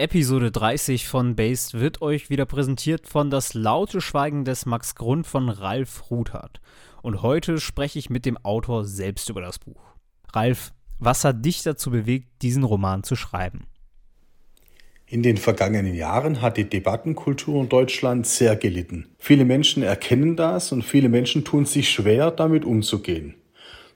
Episode 30 von Based wird euch wieder präsentiert von Das laute Schweigen des Max Grund von Ralf Ruthart. Und heute spreche ich mit dem Autor selbst über das Buch. Ralf, was hat dich dazu bewegt, diesen Roman zu schreiben? In den vergangenen Jahren hat die Debattenkultur in Deutschland sehr gelitten. Viele Menschen erkennen das und viele Menschen tun sich schwer, damit umzugehen.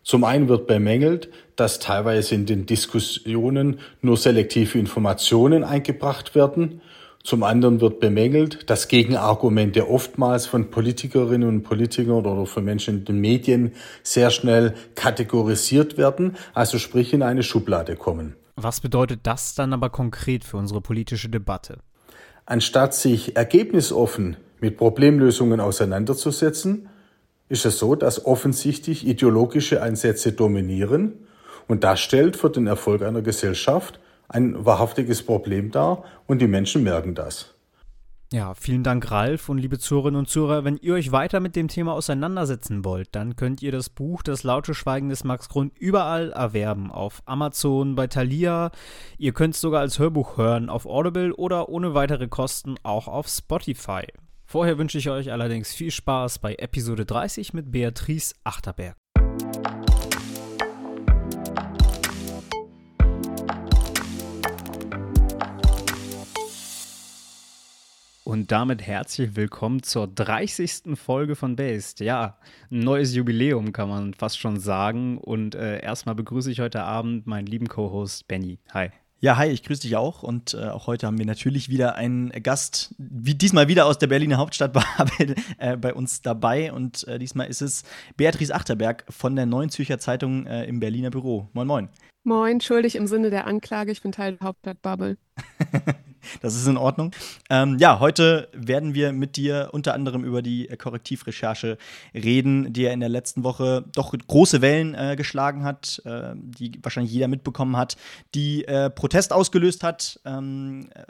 Zum einen wird bemängelt, dass teilweise in den Diskussionen nur selektive Informationen eingebracht werden. Zum anderen wird bemängelt, dass Gegenargumente oftmals von Politikerinnen und Politikern oder von Menschen in den Medien sehr schnell kategorisiert werden, also sprich in eine Schublade kommen. Was bedeutet das dann aber konkret für unsere politische Debatte? Anstatt sich ergebnisoffen mit Problemlösungen auseinanderzusetzen, ist es so, dass offensichtlich ideologische Einsätze dominieren und das stellt für den Erfolg einer Gesellschaft ein wahrhaftiges Problem dar und die Menschen merken das. Ja, vielen Dank, Ralf und liebe Zuhörerinnen und Zuhörer. Wenn ihr euch weiter mit dem Thema auseinandersetzen wollt, dann könnt ihr das Buch Das laute Schweigen des Max Grund überall erwerben. Auf Amazon, bei Thalia. Ihr könnt es sogar als Hörbuch hören auf Audible oder ohne weitere Kosten auch auf Spotify. Vorher wünsche ich euch allerdings viel Spaß bei Episode 30 mit Beatrice Achterberg. Und damit herzlich willkommen zur 30. Folge von Based. Ja, ein neues Jubiläum kann man fast schon sagen. Und äh, erstmal begrüße ich heute Abend meinen lieben Co-Host Benny. Hi. Ja, hi, ich grüße dich auch. Und äh, auch heute haben wir natürlich wieder einen Gast, wie diesmal wieder aus der Berliner Hauptstadt bei, äh, bei uns dabei. Und äh, diesmal ist es Beatrice Achterberg von der Neuen Zürcher Zeitung äh, im Berliner Büro. Moin, moin. Moin, schuldig im Sinne der Anklage. Ich bin Teil der Hauptstadtbubble. das ist in Ordnung. Ähm, ja, heute werden wir mit dir unter anderem über die Korrektivrecherche reden, die ja in der letzten Woche doch große Wellen äh, geschlagen hat, äh, die wahrscheinlich jeder mitbekommen hat, die äh, Protest ausgelöst hat. Ähm, äh,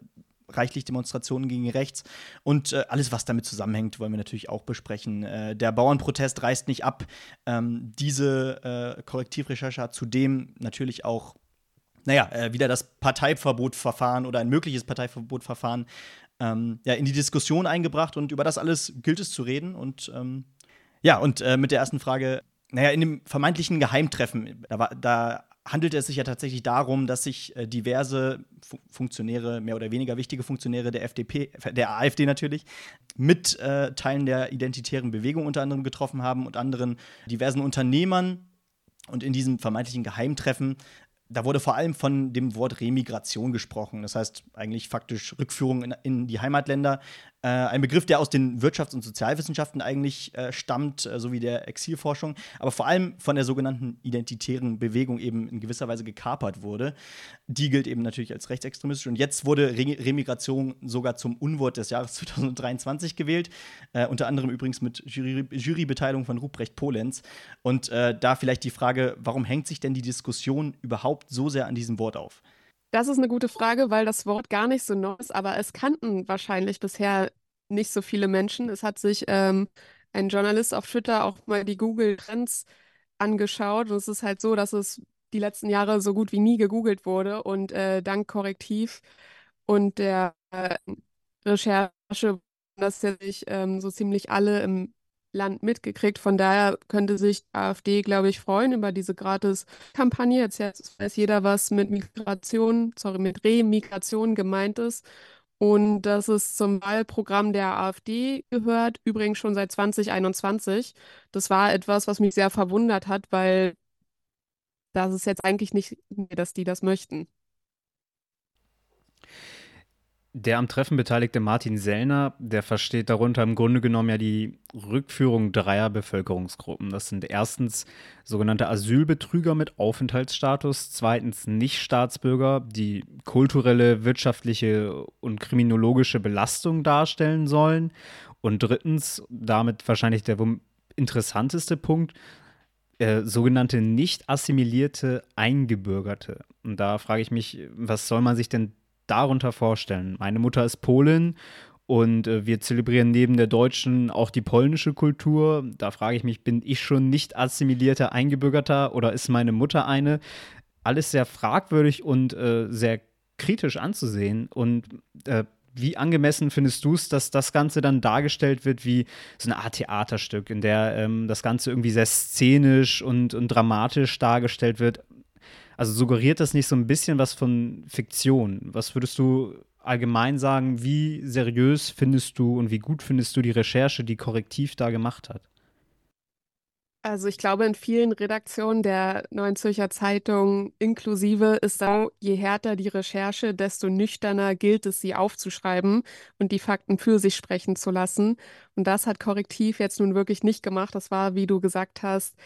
reichlich Demonstrationen gegen rechts und äh, alles, was damit zusammenhängt, wollen wir natürlich auch besprechen. Äh, der Bauernprotest reißt nicht ab. Ähm, diese äh, Korrektivrecherche hat zudem natürlich auch naja, äh, wieder das Parteiverbotverfahren oder ein mögliches Parteiverbotverfahren ähm, ja, in die Diskussion eingebracht und über das alles gilt es zu reden. Und ähm, ja, und äh, mit der ersten Frage, naja, in dem vermeintlichen Geheimtreffen, da, war, da handelt es sich ja tatsächlich darum, dass sich äh, diverse Fu Funktionäre, mehr oder weniger wichtige Funktionäre der FDP, der AfD natürlich, mit äh, Teilen der identitären Bewegung unter anderem getroffen haben und anderen diversen Unternehmern. Und in diesem vermeintlichen Geheimtreffen da wurde vor allem von dem Wort Remigration gesprochen. Das heißt eigentlich faktisch Rückführung in, in die Heimatländer. Äh, ein Begriff, der aus den Wirtschafts- und Sozialwissenschaften eigentlich äh, stammt, äh, sowie der Exilforschung, aber vor allem von der sogenannten identitären Bewegung eben in gewisser Weise gekapert wurde. Die gilt eben natürlich als rechtsextremistisch. Und jetzt wurde Re Remigration sogar zum Unwort des Jahres 2023 gewählt. Äh, unter anderem übrigens mit Jury Jurybeteiligung von Ruprecht Polenz. Und äh, da vielleicht die Frage, warum hängt sich denn die Diskussion überhaupt so sehr an diesem Wort auf? Das ist eine gute Frage, weil das Wort gar nicht so neu ist, aber es kannten wahrscheinlich bisher nicht so viele Menschen. Es hat sich ähm, ein Journalist auf Twitter auch mal die Google Trends angeschaut und es ist halt so, dass es die letzten Jahre so gut wie nie gegoogelt wurde und äh, dank Korrektiv und der äh, Recherche, dass sich ähm, so ziemlich alle im Land mitgekriegt. Von daher könnte sich AfD, glaube ich, freuen über diese Gratis-Kampagne. Jetzt weiß jeder, was mit Migration, sorry, mit Remigration gemeint ist. Und dass es zum Wahlprogramm der AfD gehört, übrigens schon seit 2021. Das war etwas, was mich sehr verwundert hat, weil das ist jetzt eigentlich nicht, dass die das möchten. Der am Treffen beteiligte Martin Sellner, der versteht darunter im Grunde genommen ja die Rückführung dreier Bevölkerungsgruppen. Das sind erstens sogenannte Asylbetrüger mit Aufenthaltsstatus, zweitens Nichtstaatsbürger, die kulturelle, wirtschaftliche und kriminologische Belastung darstellen sollen und drittens, damit wahrscheinlich der interessanteste Punkt, äh, sogenannte nicht assimilierte Eingebürgerte. Und da frage ich mich, was soll man sich denn darunter vorstellen? Meine Mutter ist Polin und äh, wir zelebrieren neben der deutschen auch die polnische Kultur. Da frage ich mich, bin ich schon nicht assimilierter Eingebürgerter oder ist meine Mutter eine? Alles sehr fragwürdig und äh, sehr kritisch anzusehen und äh, wie angemessen findest du es, dass das Ganze dann dargestellt wird wie so eine Art Theaterstück, in der ähm, das Ganze irgendwie sehr szenisch und, und dramatisch dargestellt wird? Also suggeriert das nicht so ein bisschen was von Fiktion? Was würdest du allgemein sagen, wie seriös findest du und wie gut findest du die Recherche, die Korrektiv da gemacht hat? Also ich glaube, in vielen Redaktionen der Neuen Zürcher Zeitung inklusive ist so, je härter die Recherche, desto nüchterner gilt es, sie aufzuschreiben und die Fakten für sich sprechen zu lassen. Und das hat Korrektiv jetzt nun wirklich nicht gemacht. Das war, wie du gesagt hast,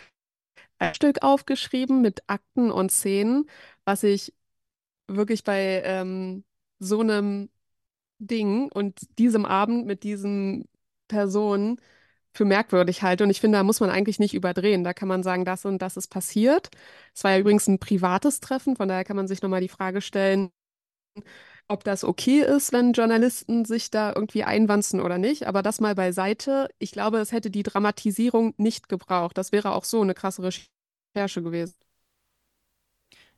ein Stück aufgeschrieben mit Akten und Szenen, was ich wirklich bei ähm, so einem Ding und diesem Abend mit diesen Personen für merkwürdig halte. Und ich finde, da muss man eigentlich nicht überdrehen. Da kann man sagen, das und das ist passiert. Es war ja übrigens ein privates Treffen, von daher kann man sich nochmal die Frage stellen, ob das okay ist, wenn Journalisten sich da irgendwie einwanzen oder nicht. Aber das mal beiseite. Ich glaube, es hätte die Dramatisierung nicht gebraucht. Das wäre auch so eine krasse Recherche gewesen.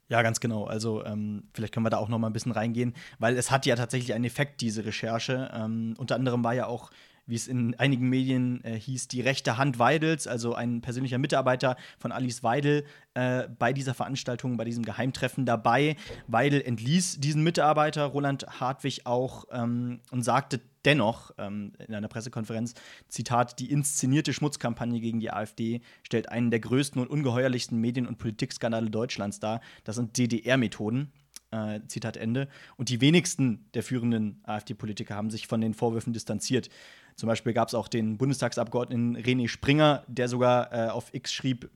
Ja, ganz genau. Also ähm, vielleicht können wir da auch noch mal ein bisschen reingehen, weil es hat ja tatsächlich einen Effekt, diese Recherche. Ähm, unter anderem war ja auch wie es in einigen Medien äh, hieß, die rechte Hand Weidels, also ein persönlicher Mitarbeiter von Alice Weidel, äh, bei dieser Veranstaltung, bei diesem Geheimtreffen dabei. Weidel entließ diesen Mitarbeiter, Roland Hartwig, auch ähm, und sagte dennoch ähm, in einer Pressekonferenz, Zitat, die inszenierte Schmutzkampagne gegen die AfD stellt einen der größten und ungeheuerlichsten Medien- und Politikskandale Deutschlands dar. Das sind DDR-Methoden. Äh, Zitat Ende. Und die wenigsten der führenden AfD-Politiker haben sich von den Vorwürfen distanziert. Zum Beispiel gab es auch den Bundestagsabgeordneten René Springer, der sogar äh, auf X schrieb,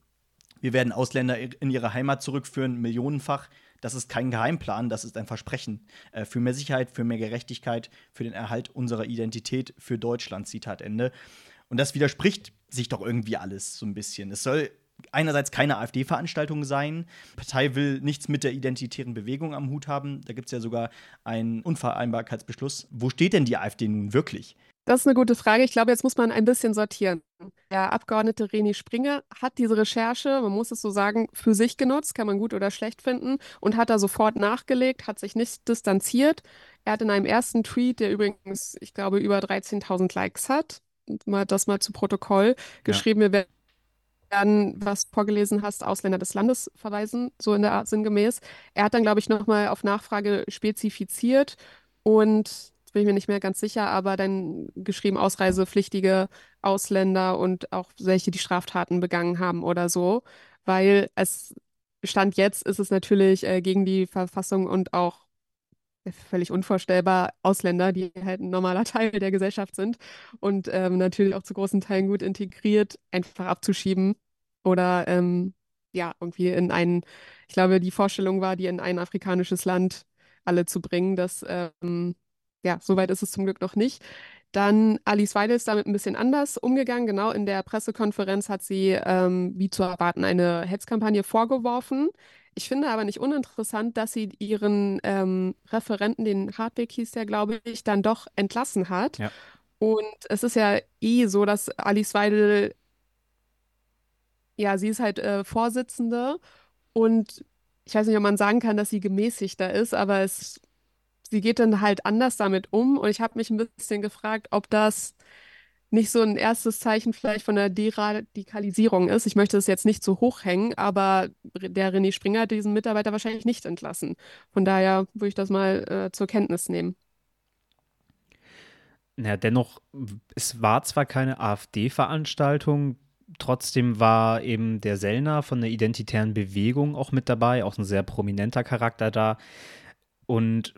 wir werden Ausländer in ihre Heimat zurückführen, millionenfach. Das ist kein Geheimplan, das ist ein Versprechen äh, für mehr Sicherheit, für mehr Gerechtigkeit, für den Erhalt unserer Identität, für Deutschland, Zitat Ende. Und das widerspricht sich doch irgendwie alles so ein bisschen. Es soll einerseits keine AfD-Veranstaltung sein. Die Partei will nichts mit der identitären Bewegung am Hut haben. Da gibt es ja sogar einen Unvereinbarkeitsbeschluss. Wo steht denn die AfD nun wirklich? Das ist eine gute Frage. Ich glaube, jetzt muss man ein bisschen sortieren. Der Abgeordnete René Springer hat diese Recherche, man muss es so sagen, für sich genutzt, kann man gut oder schlecht finden, und hat da sofort nachgelegt, hat sich nicht distanziert. Er hat in einem ersten Tweet, der übrigens, ich glaube, über 13.000 Likes hat, mal das mal zu Protokoll geschrieben, ja. wir werden, was vorgelesen hast, Ausländer des Landes verweisen, so in der Art sinngemäß. Er hat dann, glaube ich, nochmal auf Nachfrage spezifiziert und bin ich mir nicht mehr ganz sicher, aber dann geschrieben ausreisepflichtige Ausländer und auch welche, die Straftaten begangen haben oder so, weil es Stand jetzt ist es natürlich äh, gegen die Verfassung und auch völlig unvorstellbar Ausländer, die halt ein normaler Teil der Gesellschaft sind und ähm, natürlich auch zu großen Teilen gut integriert, einfach abzuschieben oder ähm, ja, irgendwie in ein, ich glaube, die Vorstellung war, die in ein afrikanisches Land alle zu bringen, dass ähm, ja, soweit ist es zum Glück noch nicht. Dann Alice Weidel ist damit ein bisschen anders umgegangen. Genau in der Pressekonferenz hat sie, ähm, wie zu erwarten, eine Hetzkampagne vorgeworfen. Ich finde aber nicht uninteressant, dass sie ihren ähm, Referenten, den Hartwig hieß der, glaube ich, dann doch entlassen hat. Ja. Und es ist ja eh so, dass Alice Weidel, ja, sie ist halt äh, Vorsitzende und ich weiß nicht, ob man sagen kann, dass sie gemäßigter ist, aber es sie geht dann halt anders damit um. Und ich habe mich ein bisschen gefragt, ob das nicht so ein erstes Zeichen vielleicht von der Deradikalisierung ist. Ich möchte es jetzt nicht zu hoch hängen, aber der René Springer hat diesen Mitarbeiter wahrscheinlich nicht entlassen. Von daher würde ich das mal äh, zur Kenntnis nehmen. Ja, dennoch, es war zwar keine AfD-Veranstaltung, trotzdem war eben der Sellner von der identitären Bewegung auch mit dabei, auch ein sehr prominenter Charakter da. Und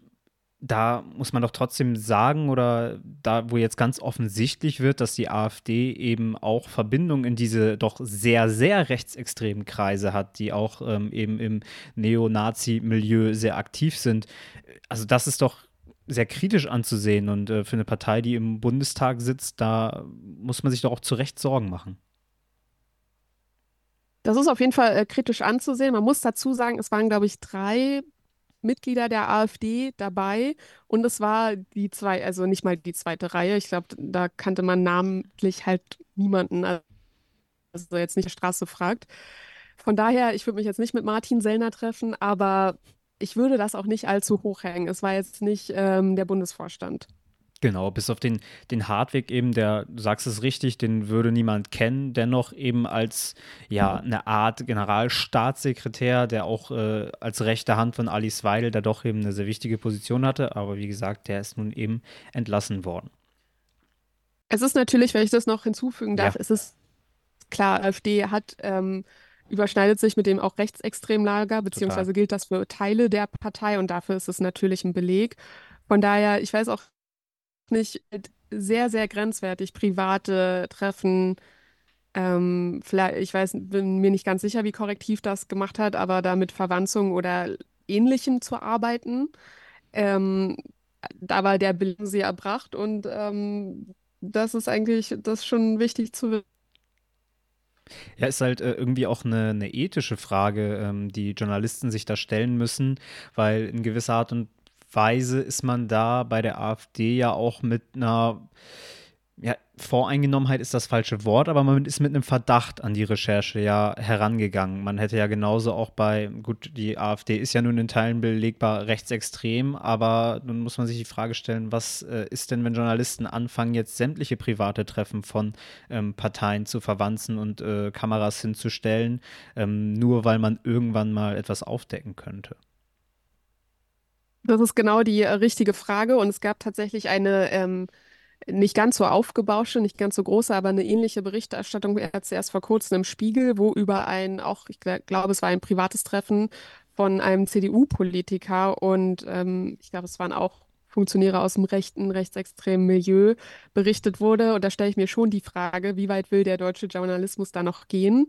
da muss man doch trotzdem sagen, oder da, wo jetzt ganz offensichtlich wird, dass die AfD eben auch Verbindungen in diese doch sehr, sehr rechtsextremen Kreise hat, die auch ähm, eben im Neonazi-Milieu sehr aktiv sind. Also, das ist doch sehr kritisch anzusehen und äh, für eine Partei, die im Bundestag sitzt, da muss man sich doch auch zu Recht Sorgen machen. Das ist auf jeden Fall äh, kritisch anzusehen. Man muss dazu sagen, es waren, glaube ich, drei Mitglieder der AfD dabei und es war die zwei, also nicht mal die zweite Reihe. Ich glaube, da kannte man namentlich halt niemanden, also jetzt nicht die Straße fragt. Von daher, ich würde mich jetzt nicht mit Martin Sellner treffen, aber ich würde das auch nicht allzu hoch hängen. Es war jetzt nicht ähm, der Bundesvorstand. Genau, bis auf den, den Hartwig eben, der, du sagst es richtig, den würde niemand kennen, dennoch eben als ja eine Art Generalstaatssekretär, der auch äh, als rechte Hand von Alice Weidel da doch eben eine sehr wichtige Position hatte, aber wie gesagt, der ist nun eben entlassen worden. Es ist natürlich, wenn ich das noch hinzufügen darf, ja. es ist klar, AfD hat ähm, überschneidet sich mit dem auch rechtsextremen Lager, beziehungsweise Total. gilt das für Teile der Partei und dafür ist es natürlich ein Beleg. Von daher, ich weiß auch nicht, sehr, sehr grenzwertig private Treffen. Ähm, vielleicht, ich weiß, bin mir nicht ganz sicher, wie korrektiv das gemacht hat, aber da mit Verwanzung oder Ähnlichem zu arbeiten. Ähm, da war der Beleg sehr erbracht und ähm, das ist eigentlich das ist schon wichtig zu wissen. Ja, ist halt äh, irgendwie auch eine, eine ethische Frage, ähm, die Journalisten sich da stellen müssen, weil in gewisser Art und Weise ist man da bei der AfD ja auch mit einer ja, Voreingenommenheit ist das falsche Wort, aber man ist mit einem Verdacht an die Recherche ja herangegangen. Man hätte ja genauso auch bei, gut, die AfD ist ja nun in Teilen belegbar rechtsextrem, aber nun muss man sich die Frage stellen, was äh, ist denn, wenn Journalisten anfangen, jetzt sämtliche private Treffen von ähm, Parteien zu verwanzen und äh, Kameras hinzustellen, ähm, nur weil man irgendwann mal etwas aufdecken könnte? Das ist genau die äh, richtige Frage und es gab tatsächlich eine ähm, nicht ganz so aufgebauschte, nicht ganz so große, aber eine ähnliche Berichterstattung jetzt erst vor kurzem im Spiegel, wo über ein, auch ich glaube, es war ein privates Treffen von einem CDU-Politiker und ähm, ich glaube, es waren auch Funktionäre aus dem rechten, rechtsextremen Milieu berichtet wurde. Und da stelle ich mir schon die Frage, wie weit will der deutsche Journalismus da noch gehen?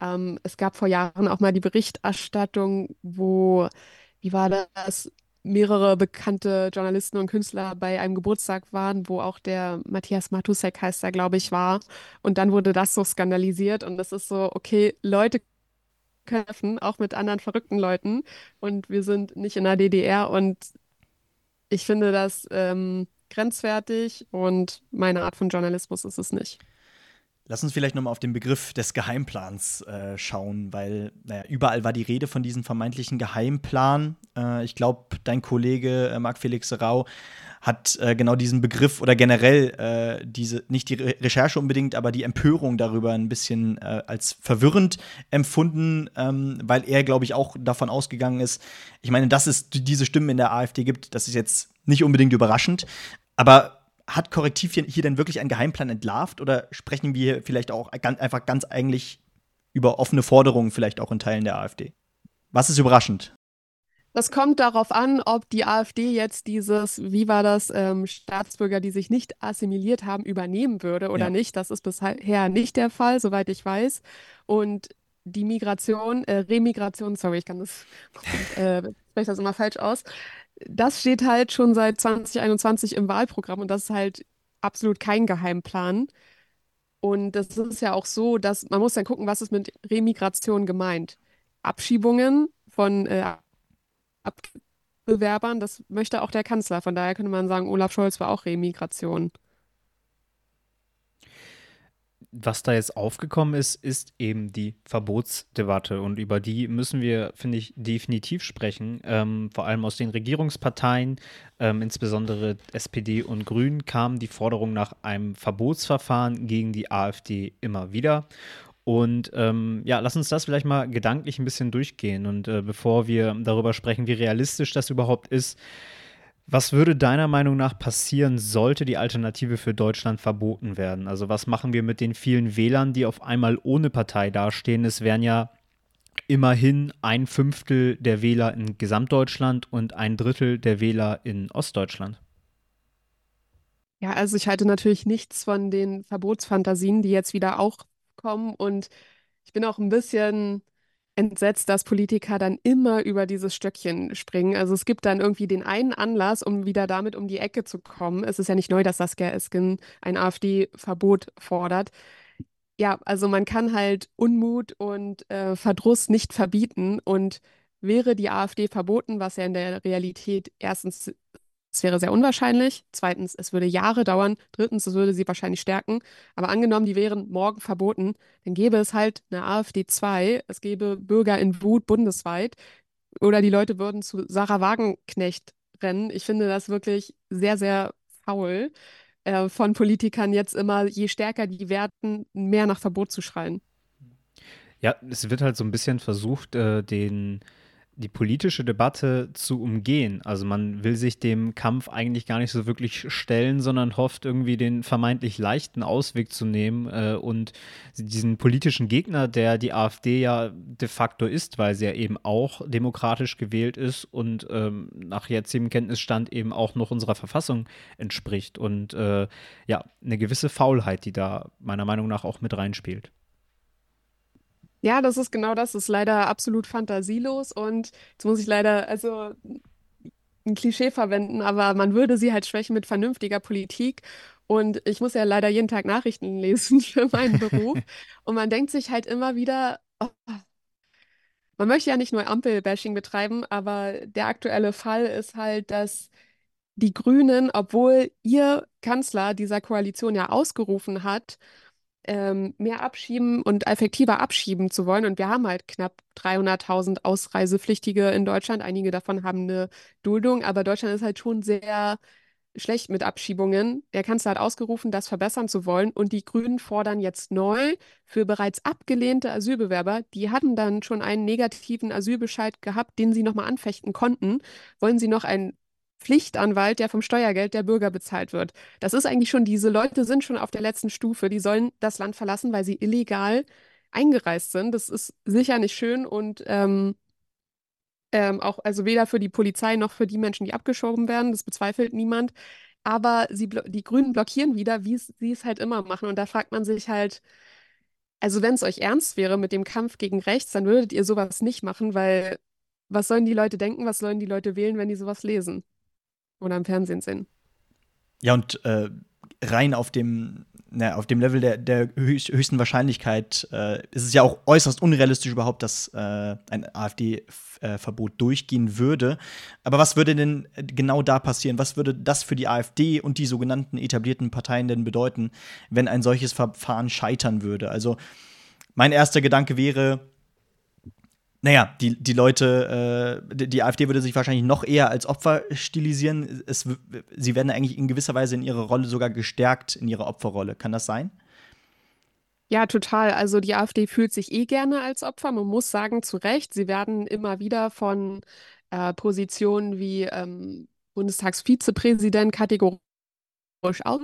Ähm, es gab vor Jahren auch mal die Berichterstattung, wo, wie war das? Mehrere bekannte Journalisten und Künstler bei einem Geburtstag waren, wo auch der Matthias Matusek heißt er, glaube ich, war. Und dann wurde das so skandalisiert und es ist so, okay, Leute können auch mit anderen verrückten Leuten und wir sind nicht in der DDR und ich finde das ähm, grenzwertig und meine Art von Journalismus ist es nicht. Lass uns vielleicht nochmal auf den Begriff des Geheimplans äh, schauen, weil naja, überall war die Rede von diesem vermeintlichen Geheimplan. Äh, ich glaube, dein Kollege äh, Marc-Felix Rau hat äh, genau diesen Begriff oder generell äh, diese, nicht die Re Recherche unbedingt, aber die Empörung darüber ein bisschen äh, als verwirrend empfunden, ähm, weil er, glaube ich, auch davon ausgegangen ist, ich meine, dass es diese Stimmen in der AfD gibt, das ist jetzt nicht unbedingt überraschend, aber hat Korrektiv hier, hier denn wirklich einen Geheimplan entlarvt oder sprechen wir vielleicht auch ganz, einfach ganz eigentlich über offene Forderungen, vielleicht auch in Teilen der AfD? Was ist überraschend? Das kommt darauf an, ob die AfD jetzt dieses, wie war das, ähm, Staatsbürger, die sich nicht assimiliert haben, übernehmen würde oder ja. nicht. Das ist bisher nicht der Fall, soweit ich weiß. Und die Migration, äh, Remigration, sorry, ich kann das, äh, spreche das immer falsch aus, das steht halt schon seit 2021 im Wahlprogramm und das ist halt absolut kein Geheimplan. Und das ist ja auch so, dass man muss dann gucken, was ist mit Remigration gemeint. Abschiebungen von äh, Bewerbern, das möchte auch der Kanzler. Von daher könnte man sagen, Olaf Scholz war auch Remigration was da jetzt aufgekommen ist, ist eben die Verbotsdebatte. Und über die müssen wir, finde ich, definitiv sprechen. Ähm, vor allem aus den Regierungsparteien, ähm, insbesondere SPD und Grünen, kam die Forderung nach einem Verbotsverfahren gegen die AfD immer wieder. Und ähm, ja, lass uns das vielleicht mal gedanklich ein bisschen durchgehen. Und äh, bevor wir darüber sprechen, wie realistisch das überhaupt ist, was würde deiner Meinung nach passieren, sollte die Alternative für Deutschland verboten werden? Also was machen wir mit den vielen Wählern, die auf einmal ohne Partei dastehen? Es wären ja immerhin ein Fünftel der Wähler in Gesamtdeutschland und ein Drittel der Wähler in Ostdeutschland. Ja, also ich halte natürlich nichts von den Verbotsfantasien, die jetzt wieder auch kommen. Und ich bin auch ein bisschen entsetzt, dass Politiker dann immer über dieses Stöckchen springen. Also es gibt dann irgendwie den einen Anlass, um wieder damit um die Ecke zu kommen. Es ist ja nicht neu, dass Saskia Esken ein AfD-Verbot fordert. Ja, also man kann halt Unmut und äh, Verdruss nicht verbieten und wäre die AfD verboten, was ja in der Realität erstens es wäre sehr unwahrscheinlich. Zweitens, es würde Jahre dauern. Drittens, es würde sie wahrscheinlich stärken. Aber angenommen, die wären morgen verboten, dann gäbe es halt eine AfD 2. Es gäbe Bürger in Wut bundesweit, oder die Leute würden zu Sarah Wagenknecht rennen. Ich finde das wirklich sehr, sehr faul äh, von Politikern jetzt immer, je stärker die werden, mehr nach Verbot zu schreien. Ja, es wird halt so ein bisschen versucht, äh, den die politische Debatte zu umgehen. Also man will sich dem Kampf eigentlich gar nicht so wirklich stellen, sondern hofft irgendwie den vermeintlich leichten Ausweg zu nehmen äh, und diesen politischen Gegner, der die AfD ja de facto ist, weil sie ja eben auch demokratisch gewählt ist und ähm, nach jetzigem Kenntnisstand eben auch noch unserer Verfassung entspricht und äh, ja, eine gewisse Faulheit, die da meiner Meinung nach auch mit reinspielt. Ja, das ist genau das. Das ist leider absolut fantasielos und jetzt muss ich leider also ein Klischee verwenden, aber man würde sie halt schwächen mit vernünftiger Politik. Und ich muss ja leider jeden Tag Nachrichten lesen für meinen Beruf. Und man denkt sich halt immer wieder, oh, man möchte ja nicht nur Ampel-Bashing betreiben, aber der aktuelle Fall ist halt, dass die Grünen, obwohl ihr Kanzler dieser Koalition ja ausgerufen hat, ähm, mehr abschieben und effektiver abschieben zu wollen. Und wir haben halt knapp 300.000 Ausreisepflichtige in Deutschland. Einige davon haben eine Duldung, aber Deutschland ist halt schon sehr schlecht mit Abschiebungen. Der Kanzler hat ausgerufen, das verbessern zu wollen. Und die Grünen fordern jetzt neu für bereits abgelehnte Asylbewerber, die hatten dann schon einen negativen Asylbescheid gehabt, den sie nochmal anfechten konnten, wollen sie noch einen Pflichtanwalt, der vom Steuergeld der Bürger bezahlt wird. Das ist eigentlich schon, diese Leute sind schon auf der letzten Stufe, die sollen das Land verlassen, weil sie illegal eingereist sind. Das ist sicher nicht schön und ähm, ähm, auch, also weder für die Polizei noch für die Menschen, die abgeschoben werden, das bezweifelt niemand. Aber sie, die Grünen blockieren wieder, wie sie es halt immer machen. Und da fragt man sich halt, also wenn es euch ernst wäre mit dem Kampf gegen rechts, dann würdet ihr sowas nicht machen, weil was sollen die Leute denken, was sollen die Leute wählen, wenn die sowas lesen? Oder im Fernsehen sehen. Ja, und äh, rein auf dem, na, auf dem Level der, der höchsten Wahrscheinlichkeit äh, ist es ja auch äußerst unrealistisch überhaupt, dass äh, ein AfD-Verbot durchgehen würde. Aber was würde denn genau da passieren? Was würde das für die AfD und die sogenannten etablierten Parteien denn bedeuten, wenn ein solches Verfahren scheitern würde? Also mein erster Gedanke wäre, naja, die, die Leute, äh, die AfD würde sich wahrscheinlich noch eher als Opfer stilisieren. Es, sie werden eigentlich in gewisser Weise in ihrer Rolle sogar gestärkt, in ihrer Opferrolle. Kann das sein? Ja, total. Also die AfD fühlt sich eh gerne als Opfer. Man muss sagen, zu Recht. Sie werden immer wieder von äh, Positionen wie ähm, Bundestagsvizepräsident kategorisch aus.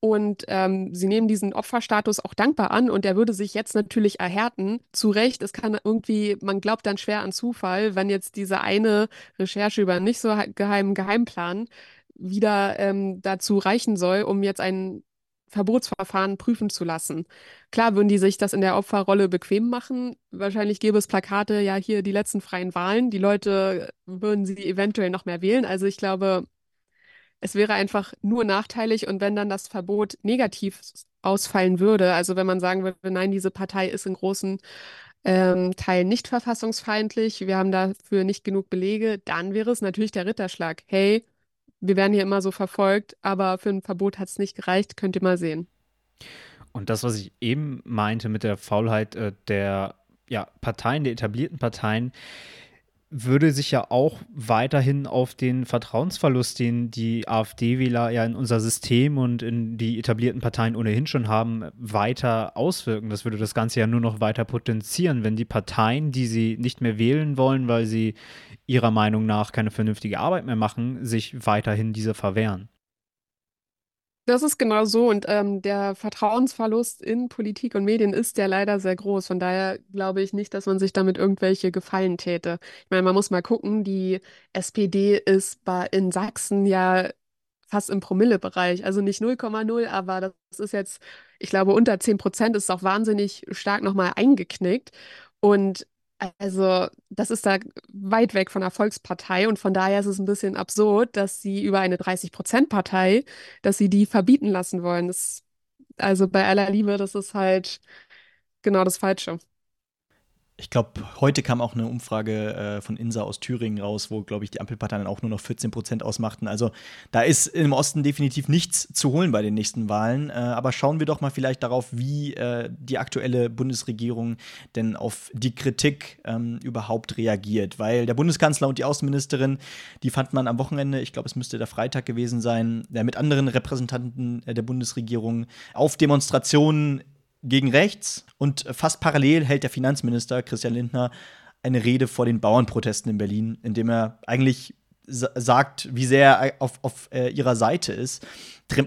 Und ähm, sie nehmen diesen Opferstatus auch dankbar an und der würde sich jetzt natürlich erhärten. Zu Recht, es kann irgendwie, man glaubt dann schwer an Zufall, wenn jetzt diese eine Recherche über einen nicht so geheimen Geheimplan wieder ähm, dazu reichen soll, um jetzt ein Verbotsverfahren prüfen zu lassen. Klar würden die sich das in der Opferrolle bequem machen. Wahrscheinlich gäbe es Plakate, ja, hier die letzten freien Wahlen. Die Leute würden sie eventuell noch mehr wählen. Also ich glaube, es wäre einfach nur nachteilig und wenn dann das Verbot negativ ausfallen würde, also wenn man sagen würde, nein, diese Partei ist in großen ähm, Teilen nicht verfassungsfeindlich, wir haben dafür nicht genug Belege, dann wäre es natürlich der Ritterschlag. Hey, wir werden hier immer so verfolgt, aber für ein Verbot hat es nicht gereicht, könnt ihr mal sehen. Und das, was ich eben meinte mit der Faulheit äh, der ja, Parteien, der etablierten Parteien, würde sich ja auch weiterhin auf den Vertrauensverlust, den die AfD-Wähler ja in unser System und in die etablierten Parteien ohnehin schon haben, weiter auswirken. Das würde das Ganze ja nur noch weiter potenzieren, wenn die Parteien, die sie nicht mehr wählen wollen, weil sie ihrer Meinung nach keine vernünftige Arbeit mehr machen, sich weiterhin diese verwehren. Das ist genau so. Und ähm, der Vertrauensverlust in Politik und Medien ist ja leider sehr groß. Von daher glaube ich nicht, dass man sich damit irgendwelche Gefallen täte. Ich meine, man muss mal gucken, die SPD ist bei, in Sachsen ja fast im Promillebereich. Also nicht 0,0, aber das ist jetzt, ich glaube, unter 10 Prozent ist auch wahnsinnig stark nochmal eingeknickt. Und also, das ist da weit weg von der Volkspartei und von daher ist es ein bisschen absurd, dass sie über eine 30-Prozent-Partei, dass sie die verbieten lassen wollen. Das, also bei aller Liebe, das ist halt genau das Falsche. Ich glaube, heute kam auch eine Umfrage äh, von INSA aus Thüringen raus, wo, glaube ich, die Ampelparteien auch nur noch 14 Prozent ausmachten. Also da ist im Osten definitiv nichts zu holen bei den nächsten Wahlen. Äh, aber schauen wir doch mal vielleicht darauf, wie äh, die aktuelle Bundesregierung denn auf die Kritik ähm, überhaupt reagiert. Weil der Bundeskanzler und die Außenministerin, die fand man am Wochenende, ich glaube, es müsste der Freitag gewesen sein, mit anderen Repräsentanten äh, der Bundesregierung auf Demonstrationen gegen rechts und fast parallel hält der Finanzminister Christian Lindner eine Rede vor den Bauernprotesten in Berlin, in dem er eigentlich sagt, wie sehr er auf, auf äh, ihrer Seite ist.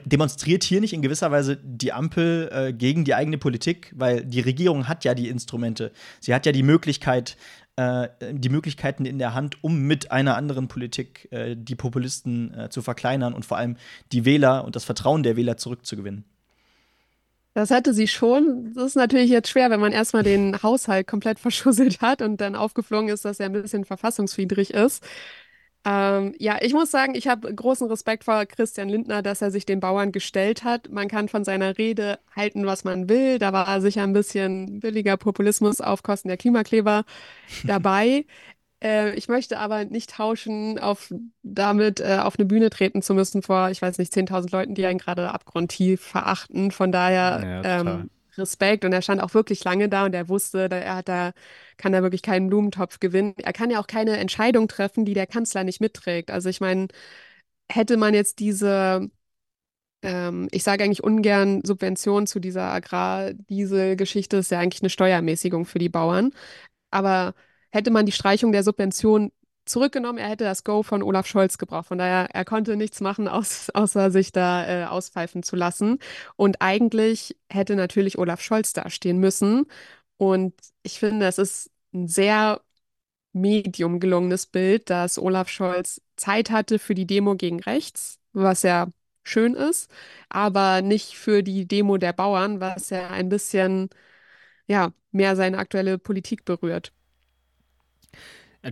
Demonstriert hier nicht in gewisser Weise die Ampel äh, gegen die eigene Politik, weil die Regierung hat ja die Instrumente. Sie hat ja die Möglichkeit, äh, die Möglichkeiten in der Hand, um mit einer anderen Politik äh, die Populisten äh, zu verkleinern und vor allem die Wähler und das Vertrauen der Wähler zurückzugewinnen. Das hatte sie schon. Das ist natürlich jetzt schwer, wenn man erstmal den Haushalt komplett verschusselt hat und dann aufgeflogen ist, dass er ein bisschen verfassungswidrig ist. Ähm, ja, ich muss sagen, ich habe großen Respekt vor Christian Lindner, dass er sich den Bauern gestellt hat. Man kann von seiner Rede halten, was man will. Da war sicher ein bisschen billiger Populismus auf Kosten der Klimakleber dabei. Äh, ich möchte aber nicht tauschen, auf, damit äh, auf eine Bühne treten zu müssen vor, ich weiß nicht, 10.000 Leuten, die einen gerade abgrundtief verachten. Von daher ja, ähm, Respekt. Und er stand auch wirklich lange da und er wusste, er hat da, kann da wirklich keinen Blumentopf gewinnen. Er kann ja auch keine Entscheidung treffen, die der Kanzler nicht mitträgt. Also ich meine, hätte man jetzt diese ähm, ich sage eigentlich ungern Subventionen zu dieser Agrardiesel-Geschichte, ist ja eigentlich eine Steuermäßigung für die Bauern. Aber hätte man die Streichung der Subvention zurückgenommen, er hätte das Go von Olaf Scholz gebraucht. Von daher, er konnte nichts machen, aus, außer sich da äh, auspfeifen zu lassen. Und eigentlich hätte natürlich Olaf Scholz dastehen müssen. Und ich finde, es ist ein sehr medium gelungenes Bild, dass Olaf Scholz Zeit hatte für die Demo gegen rechts, was ja schön ist, aber nicht für die Demo der Bauern, was ja ein bisschen ja, mehr seine aktuelle Politik berührt.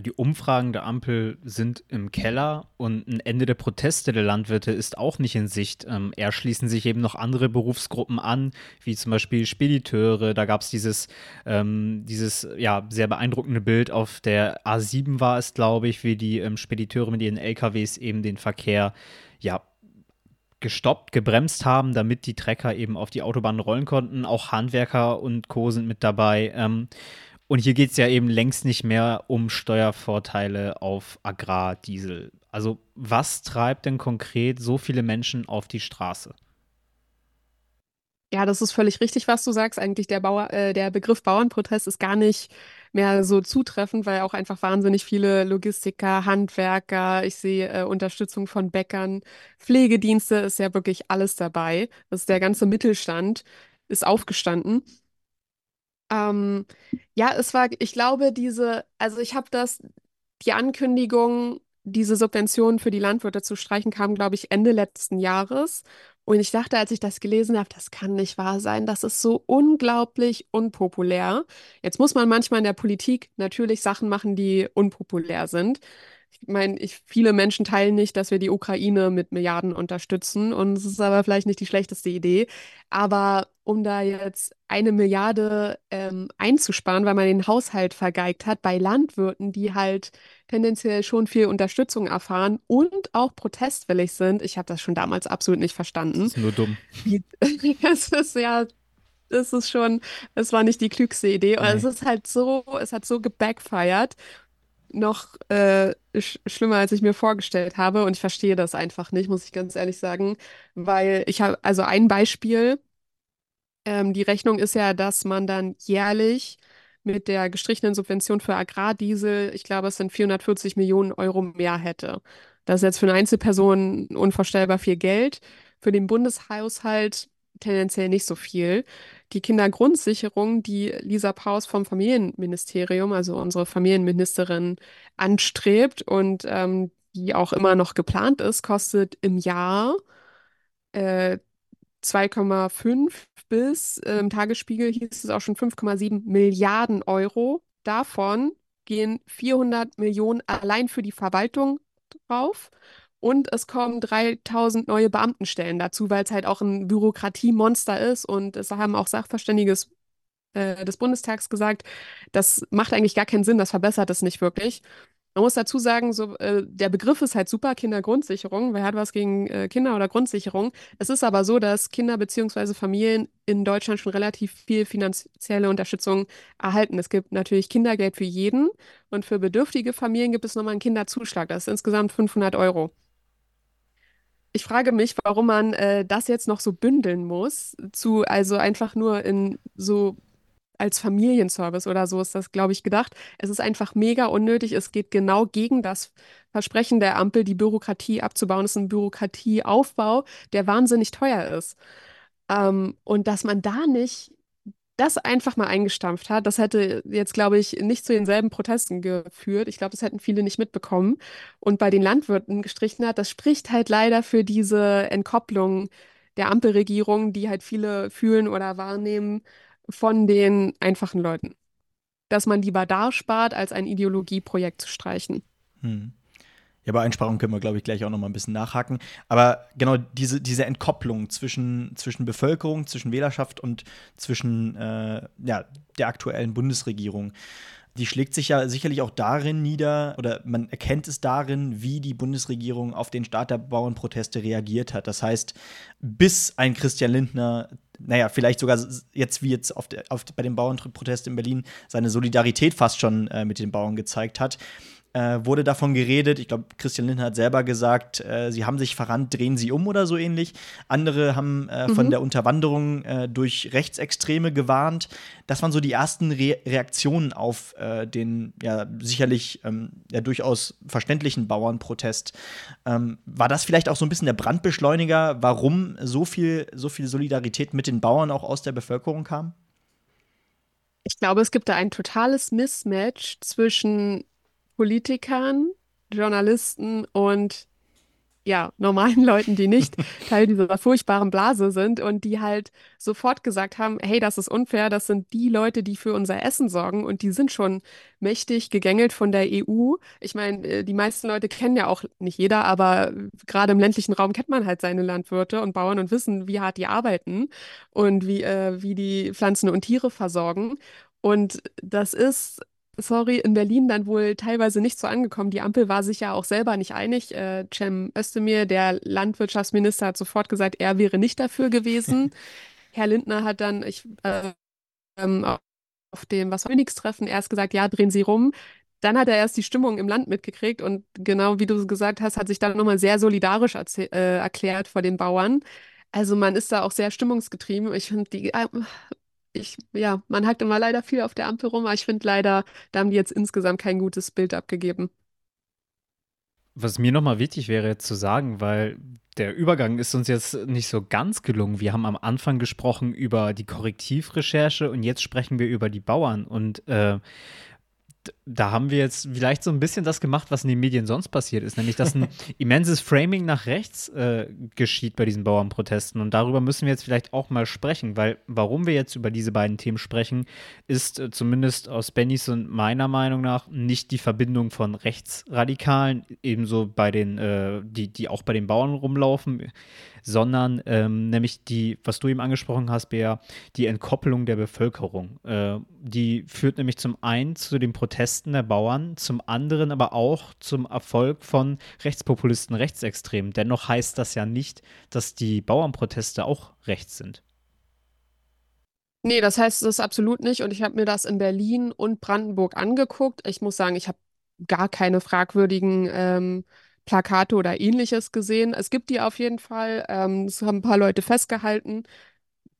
Die Umfragen der Ampel sind im Keller und ein Ende der Proteste der Landwirte ist auch nicht in Sicht. Ähm, eher schließen sich eben noch andere Berufsgruppen an, wie zum Beispiel Spediteure. Da gab es dieses, ähm, dieses ja, sehr beeindruckende Bild auf der A7 war es, glaube ich, wie die ähm, Spediteure mit ihren LKWs eben den Verkehr ja gestoppt, gebremst haben, damit die Trecker eben auf die Autobahn rollen konnten. Auch Handwerker und Co. sind mit dabei. Ähm, und hier geht es ja eben längst nicht mehr um Steuervorteile auf Agrardiesel. Also was treibt denn konkret so viele Menschen auf die Straße? Ja, das ist völlig richtig, was du sagst. Eigentlich der, Bauer, äh, der Begriff Bauernprotest ist gar nicht mehr so zutreffend, weil auch einfach wahnsinnig viele Logistiker, Handwerker, ich sehe äh, Unterstützung von Bäckern, Pflegedienste, ist ja wirklich alles dabei. Das ist der ganze Mittelstand ist aufgestanden. Ähm, ja, es war, ich glaube, diese, also ich habe das, die Ankündigung, diese Subventionen für die Landwirte zu streichen, kam, glaube ich, Ende letzten Jahres. Und ich dachte, als ich das gelesen habe, das kann nicht wahr sein. Das ist so unglaublich unpopulär. Jetzt muss man manchmal in der Politik natürlich Sachen machen, die unpopulär sind ich meine, ich, viele Menschen teilen nicht, dass wir die Ukraine mit Milliarden unterstützen. Und es ist aber vielleicht nicht die schlechteste Idee. Aber um da jetzt eine Milliarde ähm, einzusparen, weil man den Haushalt vergeigt hat, bei Landwirten, die halt tendenziell schon viel Unterstützung erfahren und auch protestwillig sind, ich habe das schon damals absolut nicht verstanden. Das ist nur dumm. Es ist ja es ist schon, es war nicht die klügste Idee. Und nee. es ist halt so, es hat so gebackfired noch äh, sch schlimmer, als ich mir vorgestellt habe. Und ich verstehe das einfach nicht, muss ich ganz ehrlich sagen. Weil ich habe, also ein Beispiel, ähm, die Rechnung ist ja, dass man dann jährlich mit der gestrichenen Subvention für Agrardiesel, ich glaube, es sind 440 Millionen Euro mehr hätte. Das ist jetzt für eine Einzelperson unvorstellbar viel Geld. Für den Bundeshaushalt tendenziell nicht so viel. Die Kindergrundsicherung, die Lisa Paus vom Familienministerium, also unsere Familienministerin, anstrebt und ähm, die auch immer noch geplant ist, kostet im Jahr äh, 2,5 bis äh, im Tagesspiegel hieß es auch schon 5,7 Milliarden Euro. Davon gehen 400 Millionen allein für die Verwaltung drauf und es kommen 3000 neue Beamtenstellen dazu, weil es halt auch ein Bürokratiemonster ist und es haben auch Sachverständiges äh, des Bundestags gesagt, das macht eigentlich gar keinen Sinn, das verbessert es nicht wirklich. Man muss dazu sagen, so, äh, der Begriff ist halt super, Kindergrundsicherung. Wer hat was gegen äh, Kinder oder Grundsicherung? Es ist aber so, dass Kinder bzw. Familien in Deutschland schon relativ viel finanzielle Unterstützung erhalten. Es gibt natürlich Kindergeld für jeden und für bedürftige Familien gibt es nochmal einen Kinderzuschlag. Das ist insgesamt 500 Euro. Ich frage mich, warum man äh, das jetzt noch so bündeln muss, zu, also einfach nur in so als Familienservice oder so ist das, glaube ich, gedacht. Es ist einfach mega unnötig. Es geht genau gegen das Versprechen der Ampel, die Bürokratie abzubauen. Es ist ein Bürokratieaufbau, der wahnsinnig teuer ist. Ähm, und dass man da nicht das einfach mal eingestampft hat, das hätte jetzt, glaube ich, nicht zu denselben Protesten geführt. Ich glaube, das hätten viele nicht mitbekommen. Und bei den Landwirten gestrichen hat, das spricht halt leider für diese Entkopplung der Ampelregierung, die halt viele fühlen oder wahrnehmen von den einfachen Leuten. Dass man lieber da spart, als ein Ideologieprojekt zu streichen. Hm. Ja, bei Einsparungen können wir, glaube ich, gleich auch noch mal ein bisschen nachhaken. Aber genau diese, diese Entkopplung zwischen, zwischen Bevölkerung, zwischen Wählerschaft und zwischen äh, ja, der aktuellen Bundesregierung, die schlägt sich ja sicherlich auch darin nieder, oder man erkennt es darin, wie die Bundesregierung auf den Start der Bauernproteste reagiert hat. Das heißt, bis ein Christian Lindner naja, vielleicht sogar jetzt wie jetzt auf auf, bei den Bauernprotest in Berlin seine Solidarität fast schon äh, mit den Bauern gezeigt hat, äh, wurde davon geredet. Ich glaube, Christian Lindner hat selber gesagt, äh, sie haben sich verrannt, drehen sie um oder so ähnlich. Andere haben äh, mhm. von der Unterwanderung äh, durch Rechtsextreme gewarnt. Das waren so die ersten Re Reaktionen auf äh, den ja sicherlich ähm, ja, durchaus verständlichen Bauernprotest. Ähm, war das vielleicht auch so ein bisschen der Brandbeschleuniger, warum so viel, so viel Solidarität mit den Bauern auch aus der Bevölkerung kam? Ich glaube, es gibt da ein totales Mismatch zwischen Politikern, Journalisten und ja, normalen Leuten, die nicht Teil dieser furchtbaren Blase sind und die halt sofort gesagt haben, hey, das ist unfair, das sind die Leute, die für unser Essen sorgen und die sind schon mächtig gegängelt von der EU. Ich meine, äh, die meisten Leute kennen ja auch, nicht jeder, aber gerade im ländlichen Raum kennt man halt seine Landwirte und Bauern und wissen, wie hart die arbeiten und wie, äh, wie die Pflanzen und Tiere versorgen. Und das ist sorry, in Berlin dann wohl teilweise nicht so angekommen. Die Ampel war sich ja auch selber nicht einig. Äh, Cem Özdemir, der Landwirtschaftsminister, hat sofort gesagt, er wäre nicht dafür gewesen. Herr Lindner hat dann ich, äh, ähm, auf dem Was Treffen erst gesagt, ja, drehen Sie rum. Dann hat er erst die Stimmung im Land mitgekriegt und genau wie du gesagt hast, hat sich dann nochmal sehr solidarisch äh, erklärt vor den Bauern. Also man ist da auch sehr stimmungsgetrieben. Ich finde, die äh, ich, ja, man hackt immer leider viel auf der Ampel rum, aber ich finde leider, da haben die jetzt insgesamt kein gutes Bild abgegeben. Was mir nochmal wichtig wäre jetzt zu sagen, weil der Übergang ist uns jetzt nicht so ganz gelungen. Wir haben am Anfang gesprochen über die Korrektivrecherche und jetzt sprechen wir über die Bauern. Und äh, da haben wir jetzt vielleicht so ein bisschen das gemacht, was in den Medien sonst passiert ist, nämlich dass ein immenses Framing nach rechts äh, geschieht bei diesen Bauernprotesten. Und darüber müssen wir jetzt vielleicht auch mal sprechen, weil warum wir jetzt über diese beiden Themen sprechen, ist äh, zumindest aus Bennys und meiner Meinung nach nicht die Verbindung von Rechtsradikalen, ebenso bei den, äh, die, die auch bei den Bauern rumlaufen, sondern ähm, nämlich die, was du eben angesprochen hast, Bea, die Entkoppelung der Bevölkerung. Äh, die führt nämlich zum einen zu den Protesten der Bauern, zum anderen aber auch zum Erfolg von Rechtspopulisten, Rechtsextremen. Dennoch heißt das ja nicht, dass die Bauernproteste auch rechts sind. Nee, das heißt es absolut nicht. Und ich habe mir das in Berlin und Brandenburg angeguckt. Ich muss sagen, ich habe gar keine fragwürdigen ähm, Plakate oder ähnliches gesehen. Es gibt die auf jeden Fall. Ähm, es haben ein paar Leute festgehalten.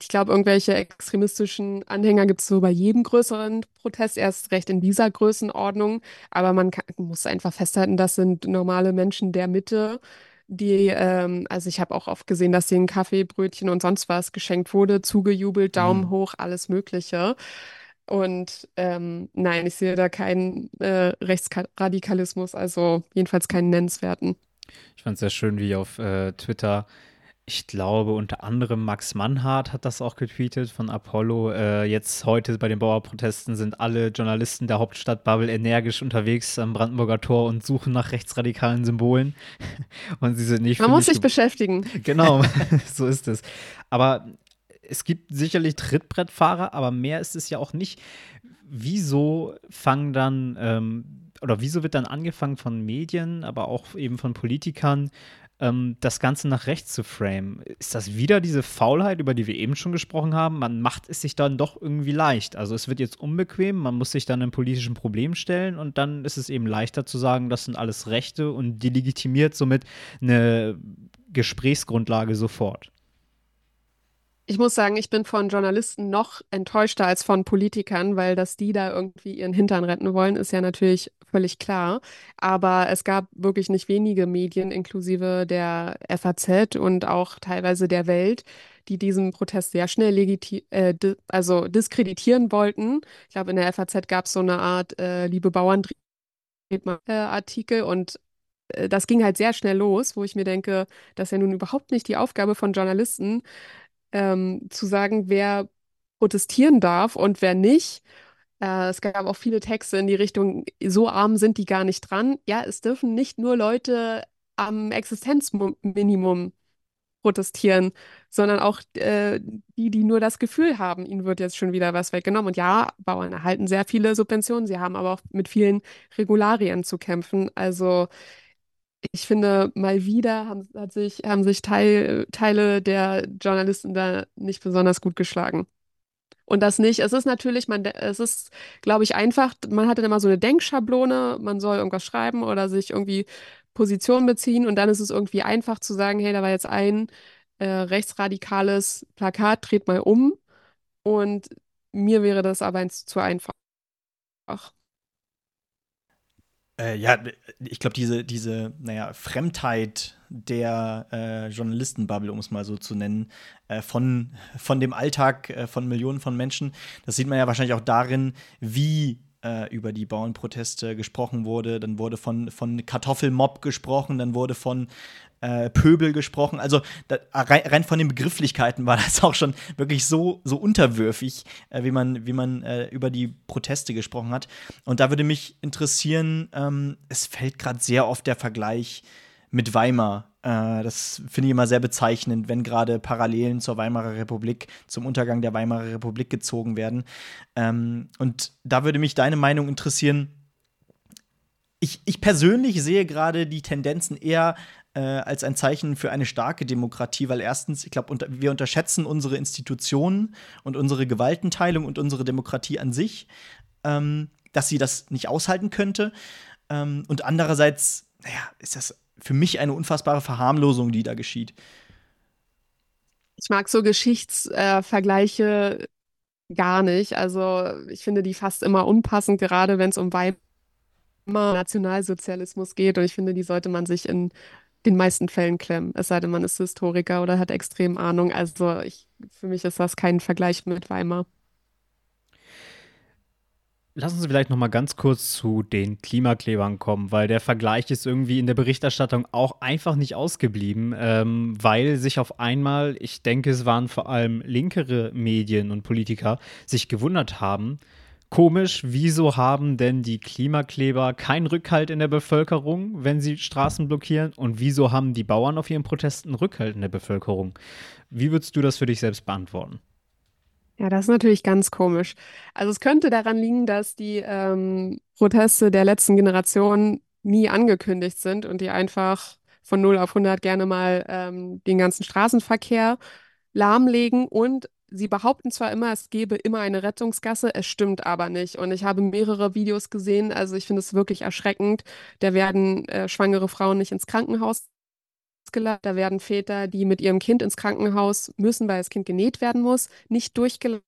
Ich glaube, irgendwelche extremistischen Anhänger gibt es so bei jedem größeren Protest, erst recht in dieser Größenordnung. Aber man kann, muss einfach festhalten, das sind normale Menschen der Mitte, die, ähm, also ich habe auch oft gesehen, dass denen Kaffee, Brötchen und sonst was geschenkt wurde, zugejubelt, Daumen mhm. hoch, alles Mögliche. Und ähm, nein, ich sehe da keinen äh, Rechtsradikalismus, also jedenfalls keinen nennenswerten. Ich fand es sehr schön, wie auf äh, Twitter, ich glaube, unter anderem Max Mannhardt hat das auch getweetet von Apollo. Äh, jetzt heute bei den Bauerprotesten sind alle Journalisten der Hauptstadtbubble energisch unterwegs am Brandenburger Tor und suchen nach rechtsradikalen Symbolen. und sie sind nicht. Man muss sich beschäftigen. Genau, so ist es. Aber es gibt sicherlich Trittbrettfahrer, aber mehr ist es ja auch nicht. Wieso fangen dann, ähm, oder wieso wird dann angefangen von Medien, aber auch eben von Politikern, ähm, das Ganze nach rechts zu framen. Ist das wieder diese Faulheit, über die wir eben schon gesprochen haben? Man macht es sich dann doch irgendwie leicht. Also es wird jetzt unbequem, man muss sich dann einem politischen Problem stellen und dann ist es eben leichter zu sagen, das sind alles Rechte und die legitimiert somit eine Gesprächsgrundlage sofort. Ich muss sagen, ich bin von Journalisten noch enttäuschter als von Politikern, weil dass die da irgendwie ihren Hintern retten wollen, ist ja natürlich völlig klar. Aber es gab wirklich nicht wenige Medien, inklusive der FAZ und auch teilweise der Welt, die diesen Protest sehr schnell legiti äh, di also diskreditieren wollten. Ich glaube, in der FAZ gab es so eine Art äh, Liebe Bauern Artikel und äh, das ging halt sehr schnell los, wo ich mir denke, das ist ja nun überhaupt nicht die Aufgabe von Journalisten, ähm, zu sagen, wer protestieren darf und wer nicht. Äh, es gab auch viele Texte in die Richtung, so arm sind die gar nicht dran. Ja, es dürfen nicht nur Leute am Existenzminimum protestieren, sondern auch äh, die, die nur das Gefühl haben, ihnen wird jetzt schon wieder was weggenommen. Und ja, Bauern erhalten sehr viele Subventionen, sie haben aber auch mit vielen Regularien zu kämpfen. Also ich finde, mal wieder haben, sich, haben sich Teil, Teile der Journalisten da nicht besonders gut geschlagen. Und das nicht, es ist natürlich, man, es ist, glaube ich, einfach, man hat dann immer so eine Denkschablone, man soll irgendwas schreiben oder sich irgendwie Position beziehen und dann ist es irgendwie einfach zu sagen, hey, da war jetzt ein äh, rechtsradikales Plakat, dreht mal um. Und mir wäre das aber zu einfach. Äh, ja, ich glaube, diese, diese, naja, Fremdheit der äh, Journalistenbubble, um es mal so zu nennen, äh, von, von dem Alltag äh, von Millionen von Menschen, das sieht man ja wahrscheinlich auch darin, wie äh, über die Bauernproteste gesprochen wurde. Dann wurde von, von Kartoffelmob gesprochen, dann wurde von äh, Pöbel gesprochen. Also da, rein, rein, von den Begrifflichkeiten war das auch schon wirklich so, so unterwürfig, äh, wie man, wie man äh, über die Proteste gesprochen hat. Und da würde mich interessieren, ähm, es fällt gerade sehr oft der Vergleich mit Weimar. Äh, das finde ich immer sehr bezeichnend, wenn gerade Parallelen zur Weimarer Republik, zum Untergang der Weimarer Republik gezogen werden. Ähm, und da würde mich deine Meinung interessieren. Ich, ich persönlich sehe gerade die Tendenzen eher äh, als ein Zeichen für eine starke Demokratie, weil erstens, ich glaube, unter, wir unterschätzen unsere Institutionen und unsere Gewaltenteilung und unsere Demokratie an sich, ähm, dass sie das nicht aushalten könnte. Ähm, und andererseits, naja, ist das für mich eine unfassbare Verharmlosung, die da geschieht. Ich mag so Geschichtsvergleiche äh, gar nicht. Also ich finde die fast immer unpassend, gerade wenn es um Weiber Nationalsozialismus geht. Und ich finde, die sollte man sich in den meisten Fällen klemmen. Es sei denn, man ist Historiker oder hat extrem Ahnung. Also ich, für mich ist das kein Vergleich mit Weimar. Lass uns vielleicht noch mal ganz kurz zu den Klimaklebern kommen, weil der Vergleich ist irgendwie in der Berichterstattung auch einfach nicht ausgeblieben, ähm, weil sich auf einmal, ich denke, es waren vor allem linkere Medien und Politiker, sich gewundert haben, Komisch, wieso haben denn die Klimakleber keinen Rückhalt in der Bevölkerung, wenn sie Straßen blockieren? Und wieso haben die Bauern auf ihren Protesten Rückhalt in der Bevölkerung? Wie würdest du das für dich selbst beantworten? Ja, das ist natürlich ganz komisch. Also es könnte daran liegen, dass die ähm, Proteste der letzten Generation nie angekündigt sind und die einfach von 0 auf 100 gerne mal ähm, den ganzen Straßenverkehr lahmlegen und Sie behaupten zwar immer, es gebe immer eine Rettungsgasse, es stimmt aber nicht. Und ich habe mehrere Videos gesehen, also ich finde es wirklich erschreckend. Da werden äh, schwangere Frauen nicht ins Krankenhaus gelassen, da werden Väter, die mit ihrem Kind ins Krankenhaus müssen, weil das Kind genäht werden muss, nicht durchgelassen.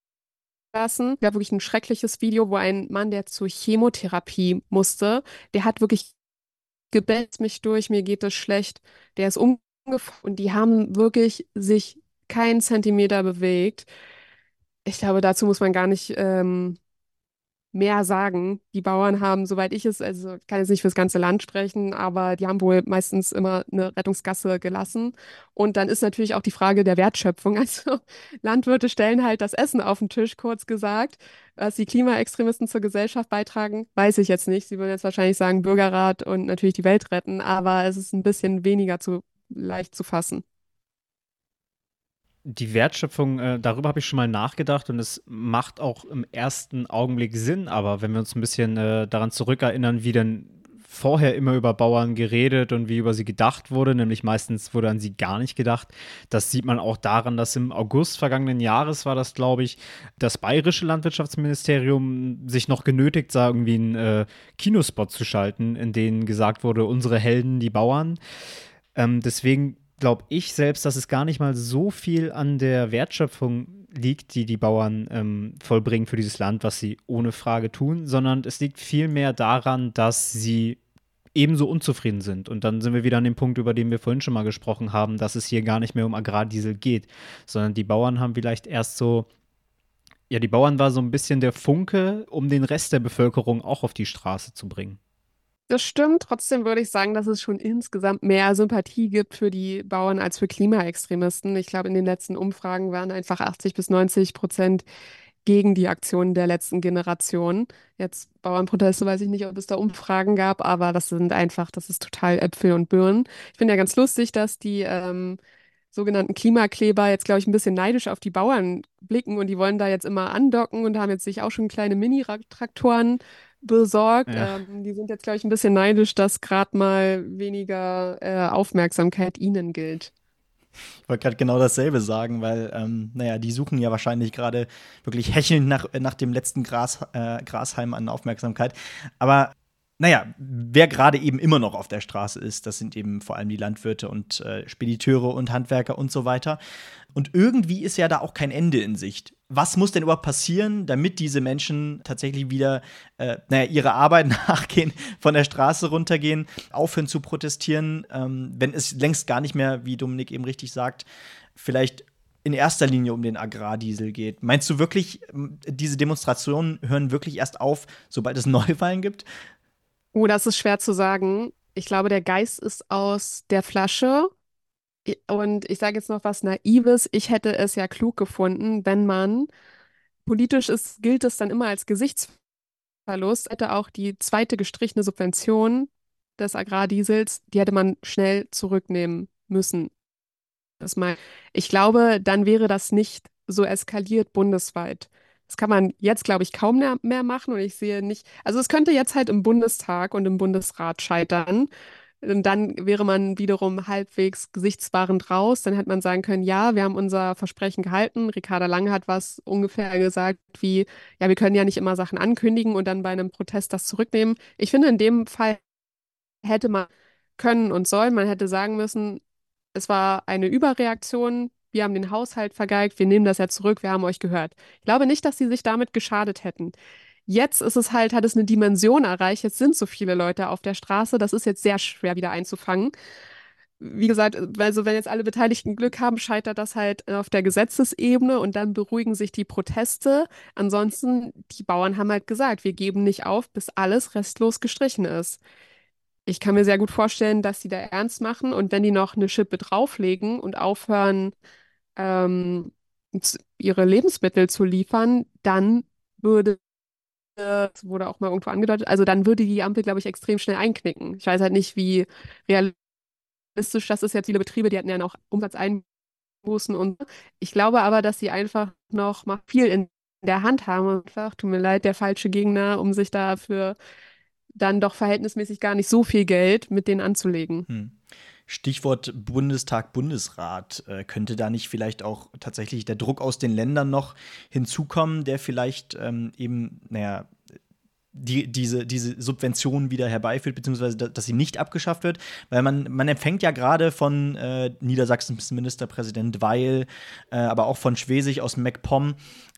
Es gab wirklich ein schreckliches Video, wo ein Mann, der zur Chemotherapie musste, der hat wirklich gebellt mich durch, mir geht es schlecht, der ist umgefallen und die haben wirklich sich keinen Zentimeter bewegt. Ich glaube, dazu muss man gar nicht ähm, mehr sagen. Die Bauern haben, soweit ich es, also ich kann jetzt nicht fürs ganze Land sprechen, aber die haben wohl meistens immer eine Rettungsgasse gelassen. Und dann ist natürlich auch die Frage der Wertschöpfung. Also Landwirte stellen halt das Essen auf den Tisch, kurz gesagt. Was die Klimaextremisten zur Gesellschaft beitragen, weiß ich jetzt nicht. Sie würden jetzt wahrscheinlich sagen Bürgerrat und natürlich die Welt retten, aber es ist ein bisschen weniger zu leicht zu fassen. Die Wertschöpfung, äh, darüber habe ich schon mal nachgedacht und es macht auch im ersten Augenblick Sinn, aber wenn wir uns ein bisschen äh, daran zurückerinnern, wie denn vorher immer über Bauern geredet und wie über sie gedacht wurde, nämlich meistens wurde an sie gar nicht gedacht. Das sieht man auch daran, dass im August vergangenen Jahres war das, glaube ich, das bayerische Landwirtschaftsministerium sich noch genötigt sah, irgendwie einen äh, Kinospot zu schalten, in dem gesagt wurde, unsere Helden, die Bauern. Ähm, deswegen glaube ich selbst, dass es gar nicht mal so viel an der Wertschöpfung liegt, die die Bauern ähm, vollbringen für dieses Land, was sie ohne Frage tun, sondern es liegt vielmehr daran, dass sie ebenso unzufrieden sind. Und dann sind wir wieder an dem Punkt, über den wir vorhin schon mal gesprochen haben, dass es hier gar nicht mehr um Agrardiesel geht, sondern die Bauern haben vielleicht erst so, ja, die Bauern war so ein bisschen der Funke, um den Rest der Bevölkerung auch auf die Straße zu bringen. Das stimmt. Trotzdem würde ich sagen, dass es schon insgesamt mehr Sympathie gibt für die Bauern als für Klimaextremisten. Ich glaube, in den letzten Umfragen waren einfach 80 bis 90 Prozent gegen die Aktionen der letzten Generation. Jetzt Bauernproteste, weiß ich nicht, ob es da Umfragen gab, aber das sind einfach, das ist total Äpfel und Birnen. Ich finde ja ganz lustig, dass die ähm, sogenannten Klimakleber jetzt, glaube ich, ein bisschen neidisch auf die Bauern blicken und die wollen da jetzt immer andocken und haben jetzt sich auch schon kleine Mini-Traktoren besorgt. Ja. Ähm, die sind jetzt, glaube ich, ein bisschen neidisch, dass gerade mal weniger äh, Aufmerksamkeit ihnen gilt. Ich wollte gerade genau dasselbe sagen, weil, ähm, naja, die suchen ja wahrscheinlich gerade wirklich hechelnd nach, nach dem letzten Gras, äh, Grashalm an Aufmerksamkeit. Aber naja, wer gerade eben immer noch auf der Straße ist, das sind eben vor allem die Landwirte und äh, Spediteure und Handwerker und so weiter. Und irgendwie ist ja da auch kein Ende in Sicht. Was muss denn überhaupt passieren, damit diese Menschen tatsächlich wieder äh, naja, ihre Arbeit nachgehen, von der Straße runtergehen, aufhören zu protestieren, ähm, wenn es längst gar nicht mehr, wie Dominik eben richtig sagt, vielleicht in erster Linie um den Agrardiesel geht. Meinst du wirklich, diese Demonstrationen hören wirklich erst auf, sobald es Neuwahlen gibt? Oh, das ist schwer zu sagen. Ich glaube, der Geist ist aus der Flasche. Und ich sage jetzt noch was Naives. Ich hätte es ja klug gefunden, wenn man politisch ist, gilt es dann immer als Gesichtsverlust, hätte auch die zweite gestrichene Subvention des Agrardiesels, die hätte man schnell zurücknehmen müssen. Das mal, ich glaube, dann wäre das nicht so eskaliert bundesweit. Das kann man jetzt, glaube ich, kaum mehr machen und ich sehe nicht, also es könnte jetzt halt im Bundestag und im Bundesrat scheitern. Und dann wäre man wiederum halbwegs gesichtswahrend raus. Dann hätte man sagen können, ja, wir haben unser Versprechen gehalten. Ricarda Lange hat was ungefähr gesagt wie, ja, wir können ja nicht immer Sachen ankündigen und dann bei einem Protest das zurücknehmen. Ich finde, in dem Fall hätte man können und sollen, man hätte sagen müssen, es war eine Überreaktion, wir haben den Haushalt vergeigt, wir nehmen das ja zurück, wir haben euch gehört. Ich glaube nicht, dass sie sich damit geschadet hätten. Jetzt ist es halt, hat es eine Dimension erreicht, jetzt sind so viele Leute auf der Straße, das ist jetzt sehr schwer wieder einzufangen. Wie gesagt, also wenn jetzt alle Beteiligten Glück haben, scheitert das halt auf der Gesetzesebene und dann beruhigen sich die Proteste. Ansonsten, die Bauern haben halt gesagt, wir geben nicht auf, bis alles restlos gestrichen ist. Ich kann mir sehr gut vorstellen, dass sie da ernst machen und wenn die noch eine Schippe drauflegen und aufhören, ähm, ihre Lebensmittel zu liefern, dann würde, das wurde auch mal irgendwo angedeutet, also dann würde die Ampel, glaube ich, extrem schnell einknicken. Ich weiß halt nicht, wie realistisch das ist jetzt. Viele Betriebe, die hatten ja noch Umsatzeinbußen und ich glaube aber, dass sie einfach noch mal viel in der Hand haben. Einfach, tut mir leid, der falsche Gegner, um sich dafür dann doch verhältnismäßig gar nicht so viel Geld mit denen anzulegen. Hm. Stichwort Bundestag, Bundesrat. Äh, könnte da nicht vielleicht auch tatsächlich der Druck aus den Ländern noch hinzukommen, der vielleicht ähm, eben, naja, die, diese, diese Subventionen wieder herbeiführt, beziehungsweise dass sie nicht abgeschafft wird. Weil man, man empfängt ja gerade von äh, Niedersachsens Ministerpräsident Weil, äh, aber auch von Schwesig aus MacPom,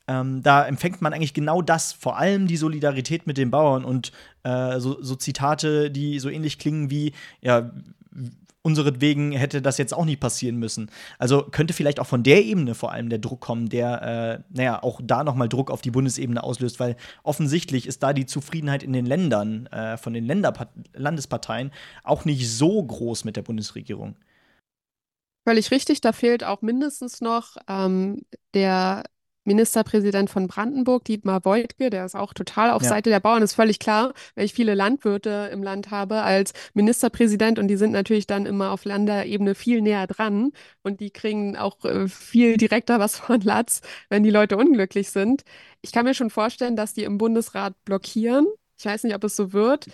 ähm, da empfängt man eigentlich genau das, vor allem die Solidarität mit den Bauern und äh, so, so, Zitate, die so ähnlich klingen wie, ja, unseretwegen hätte das jetzt auch nicht passieren müssen. Also könnte vielleicht auch von der Ebene vor allem der Druck kommen, der, äh, naja, auch da nochmal Druck auf die Bundesebene auslöst, weil offensichtlich ist da die Zufriedenheit in den Ländern, äh, von den Länderpart Landesparteien, auch nicht so groß mit der Bundesregierung. Völlig richtig, da fehlt auch mindestens noch ähm, der Ministerpräsident von Brandenburg, Dietmar Woidke, der ist auch total auf Ja. Seite der Bauern, ist völlig klar, weil ich viele Landwirte im Land habe als Ministerpräsident und die sind natürlich dann immer auf Länderebene viel näher dran und die kriegen auch äh, viel direkter was von Latz, wenn die Leute unglücklich sind. Ich kann mir schon vorstellen, dass die im Bundesrat blockieren. Ich weiß nicht, ob es so wird.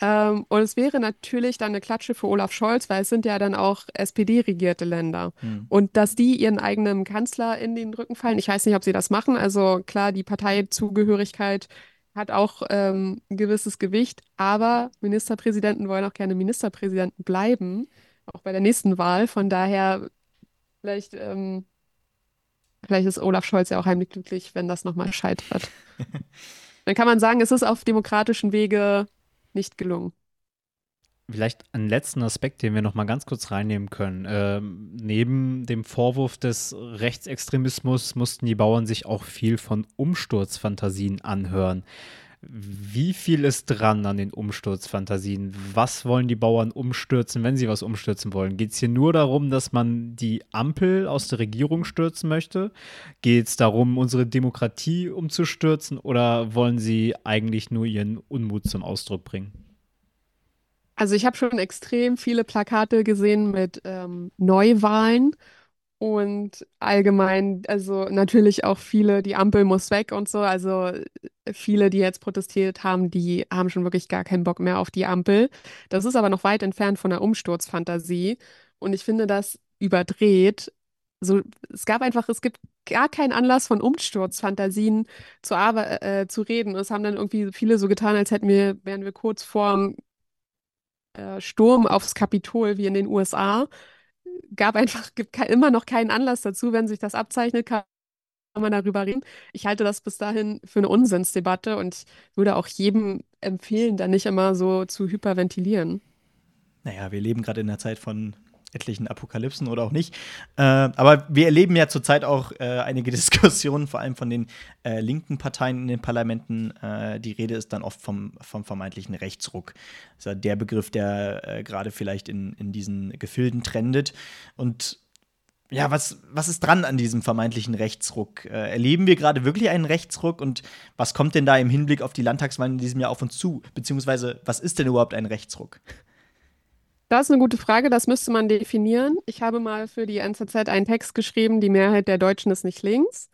Ähm, und es wäre natürlich dann eine Klatsche für Olaf Scholz, weil es sind ja dann auch SPD-regierte Länder. Hm. Und dass die ihren eigenen Kanzler in den Rücken fallen, ich weiß nicht, ob sie das machen. Also klar, die Parteizugehörigkeit hat auch ähm, ein gewisses Gewicht, aber Ministerpräsidenten wollen auch gerne Ministerpräsidenten bleiben, auch bei der nächsten Wahl. Von daher, vielleicht, ähm, vielleicht ist Olaf Scholz ja auch heimlich glücklich, wenn das nochmal scheitert. Dann kann man sagen, es ist auf demokratischen Wege nicht gelungen. Vielleicht einen letzten Aspekt, den wir noch mal ganz kurz reinnehmen können. Ähm, neben dem Vorwurf des Rechtsextremismus mussten die Bauern sich auch viel von Umsturzfantasien anhören. Wie viel ist dran an den Umsturzfantasien? Was wollen die Bauern umstürzen, wenn sie was umstürzen wollen? Geht es hier nur darum, dass man die Ampel aus der Regierung stürzen möchte? Geht es darum, unsere Demokratie umzustürzen? Oder wollen sie eigentlich nur ihren Unmut zum Ausdruck bringen? Also ich habe schon extrem viele Plakate gesehen mit ähm, Neuwahlen und allgemein, also natürlich auch viele, die Ampel muss weg und so. Also äh, viele, die jetzt protestiert haben, die haben schon wirklich gar keinen Bock mehr auf die Ampel. Das ist aber noch weit entfernt von der Umsturzfantasie und ich finde das überdreht. So, es gab einfach, es gibt gar keinen Anlass von Umsturzfantasien zu, arbe äh, zu reden. Und es haben dann irgendwie viele so getan, als hätten wir, wären wir kurz vorm äh, Sturm aufs Kapitol wie in den USA. Gab einfach, gibt immer noch keinen Anlass dazu. Wenn sich das abzeichnet, kann man darüber reden. Ich halte das bis dahin für eine Unsinnsdebatte und würde auch jedem empfehlen, da nicht immer so zu hyperventilieren. Naja, wir leben gerade in einer Zeit von etlichen Apokalypsen oder auch nicht. Äh, aber wir erleben ja zurzeit auch äh, einige Diskussionen, vor allem von den äh, linken Parteien in den Parlamenten. Äh, die Rede ist dann oft vom, vom vermeintlichen Rechtsruck. Das ist ja der Begriff, der äh, gerade vielleicht in, in diesen Gefilden trendet. Und ja, was, was ist dran an diesem vermeintlichen Rechtsruck? Äh, erleben wir gerade wirklich einen Rechtsruck und was kommt denn da im Hinblick auf die Landtagswahlen in diesem Jahr auf uns zu? Beziehungsweise, was ist denn überhaupt ein Rechtsruck? Das ist eine gute Frage, das müsste man definieren. Ich habe mal für die NZZ einen Text geschrieben, die Mehrheit der Deutschen ist nicht links.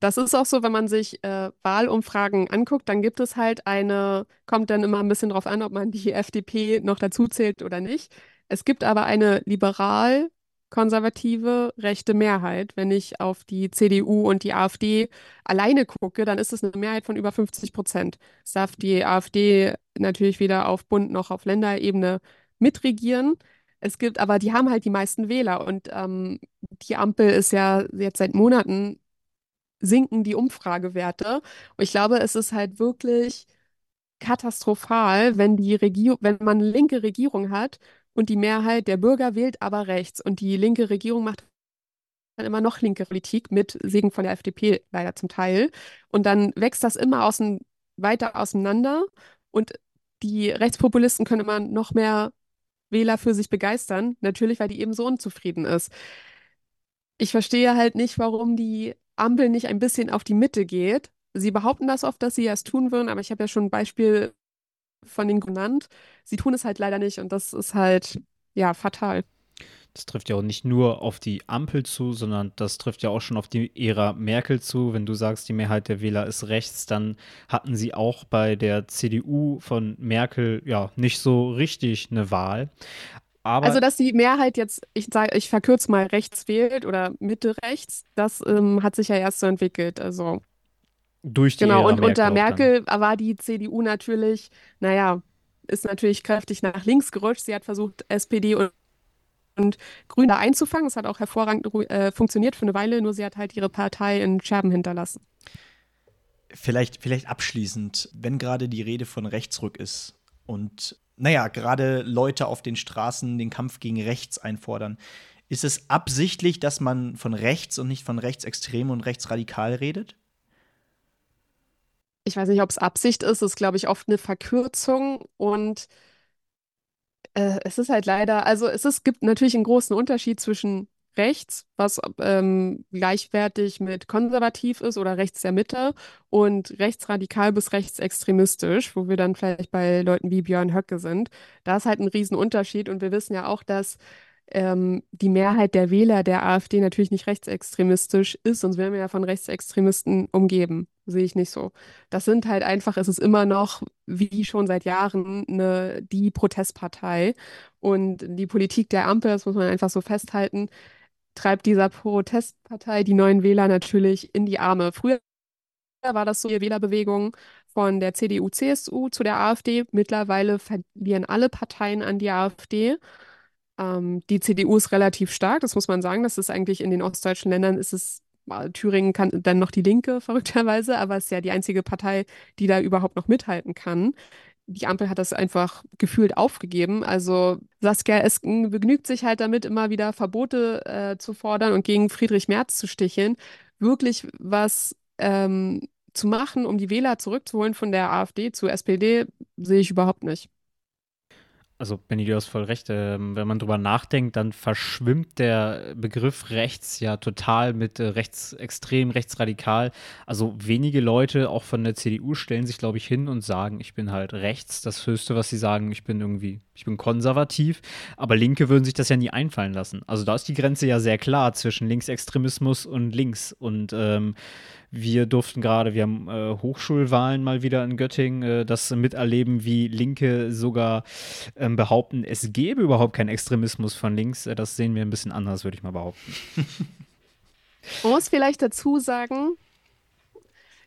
Das ist auch so, wenn man sich äh, Wahlumfragen anguckt, dann gibt es halt eine, kommt dann immer ein bisschen drauf an, ob man die FDP noch dazu zählt oder nicht. Es gibt aber eine liberal-konservative rechte Mehrheit. Wenn ich auf die CDU und die AfD alleine gucke, dann ist es eine Mehrheit von über 50 Prozent. Es darf die AfD natürlich weder auf Bund noch auf Länderebene mitregieren. Es gibt aber, die haben halt die meisten Wähler und ähm, die Ampel ist ja jetzt seit Monaten sinken die Umfragewerte. Und ich glaube, es ist halt wirklich katastrophal, wenn die Regierung, wenn man eine linke Regierung hat und die Mehrheit der Bürger wählt aber rechts und die linke Regierung macht dann immer noch linke Politik mit Segen von der FDP leider zum Teil. Und dann wächst das immer außen, weiter auseinander und die Rechtspopulisten können immer noch mehr Wähler für sich begeistern, natürlich, weil die eben so unzufrieden ist. Ich verstehe halt nicht, warum die Ampel nicht ein bisschen auf die Mitte geht. Sie behaupten das oft, dass sie es tun würden, aber ich habe ja schon ein Beispiel von denen genannt. Sie tun es halt leider nicht und das ist halt, ja, fatal. Das trifft ja auch nicht nur auf die Ampel zu, sondern das trifft ja auch schon auf die Ära Merkel zu. Wenn du sagst, die Mehrheit der Wähler ist rechts, dann hatten sie auch bei der CDU von Merkel ja nicht so richtig eine Wahl. Aber Also, dass die Mehrheit jetzt, ich sage, ich verkürze mal rechts wählt oder Mitte rechts, das ähm, hat sich ja erst so entwickelt. Also, durch die genau. Ära Und unter Merkel auch Merkel war die CDU natürlich, naja, ist natürlich kräftig nach links gerutscht. Sie hat versucht, SPD und, und Grüne einzufangen. Das hat auch hervorragend äh, funktioniert für eine Weile, nur sie hat halt ihre Partei in Scherben hinterlassen. Vielleicht, vielleicht abschließend, wenn gerade die Rede von Rechtsruck ist und naja, gerade Leute auf den Straßen den Kampf gegen rechts einfordern, ist es absichtlich, dass man von rechts und nicht von rechtsextrem und rechtsradikal redet? Ich weiß nicht, ob es Absicht ist, es ist, glaube ich, oft eine Verkürzung und äh, es ist halt leider, also es ist, gibt natürlich einen großen Unterschied zwischen rechts, was ähm, gleichwertig mit konservativ ist oder rechts der Mitte und rechtsradikal bis rechtsextremistisch, wo wir dann vielleicht bei Leuten wie Björn Höcke sind. Da ist halt ein Riesenunterschied und wir wissen ja auch, dass ähm, die Mehrheit der Wähler der AfD natürlich nicht rechtsextremistisch ist, sonst wären wir ja von Rechtsextremisten umgeben. Sehe ich nicht so. Das sind halt einfach, es ist immer noch, wie schon seit Jahren, eine, die Protestpartei. Und die Politik der Ampel, das muss man einfach so festhalten, treibt dieser Protestpartei die neuen Wähler natürlich in die Arme. Früher war das so die Wählerbewegung von der CDU, CSU zu der AfD. Mittlerweile verlieren alle Parteien an die AfD. Ähm, die CDU ist relativ stark, das muss man sagen. Das ist eigentlich in den ostdeutschen Ländern ist es Thüringen kann dann noch die Linke, verrückterweise, aber es ist ja die einzige Partei, die da überhaupt noch mithalten kann. Die Ampel hat das einfach gefühlt aufgegeben. Also Saskia Esken begnügt sich halt damit, immer wieder Verbote äh, zu fordern und gegen Friedrich Merz zu sticheln. Wirklich was ähm, zu machen, um die Wähler zurückzuholen von der AfD zu SPD, sehe ich überhaupt nicht. Also, Benny, du hast voll recht. Ähm, wenn man drüber nachdenkt, dann verschwimmt der Begriff rechts ja total mit äh, rechtsextrem, rechtsradikal. Also, wenige Leute, auch von der CDU, stellen sich, glaube ich, hin und sagen, ich bin halt rechts. Das Höchste, was sie sagen, ich bin irgendwie, ich bin konservativ. Aber Linke würden sich das ja nie einfallen lassen. Also, da ist die Grenze ja sehr klar zwischen Linksextremismus und links. Und ähm, wir durften gerade, wir haben äh, Hochschulwahlen mal wieder in Göttingen, äh, das miterleben, wie Linke sogar ähm, behaupten, es gäbe überhaupt keinen Extremismus von links. Äh, das sehen wir ein bisschen anders, würde ich mal behaupten. Man muss vielleicht dazu sagen,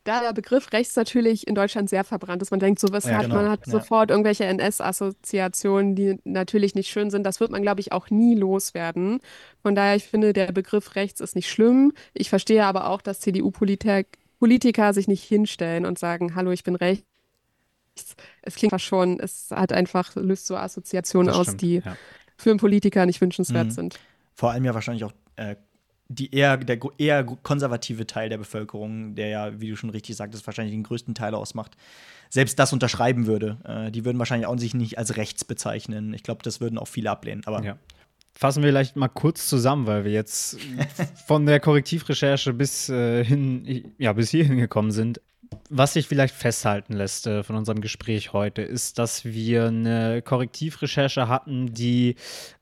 da der Begriff rechts natürlich in Deutschland sehr verbrannt ist. Man denkt, so was ja, hat genau. man hat ja. sofort irgendwelche NS-Assoziationen, die natürlich nicht schön sind. Das wird man, glaube ich, auch nie loswerden. Von daher, ich finde, der Begriff rechts ist nicht schlimm. Ich verstehe aber auch, dass CDU-Politiker sich nicht hinstellen und sagen, hallo, ich bin rechts. Es klingt schon, es hat einfach, löst so Assoziationen aus, die ja. für einen Politiker nicht wünschenswert mhm. sind. Vor allem ja wahrscheinlich auch äh, die eher, der eher konservative Teil der Bevölkerung, der ja, wie du schon richtig sagtest, wahrscheinlich den größten Teil ausmacht, selbst das unterschreiben würde. Äh, die würden wahrscheinlich auch sich nicht als rechts bezeichnen. Ich glaube, das würden auch viele ablehnen. Aber ja. Fassen wir vielleicht mal kurz zusammen, weil wir jetzt von der Korrektivrecherche bis äh, hin, ja, bis hierhin gekommen sind. Was sich vielleicht festhalten lässt äh, von unserem Gespräch heute, ist, dass wir eine Korrektivrecherche hatten, die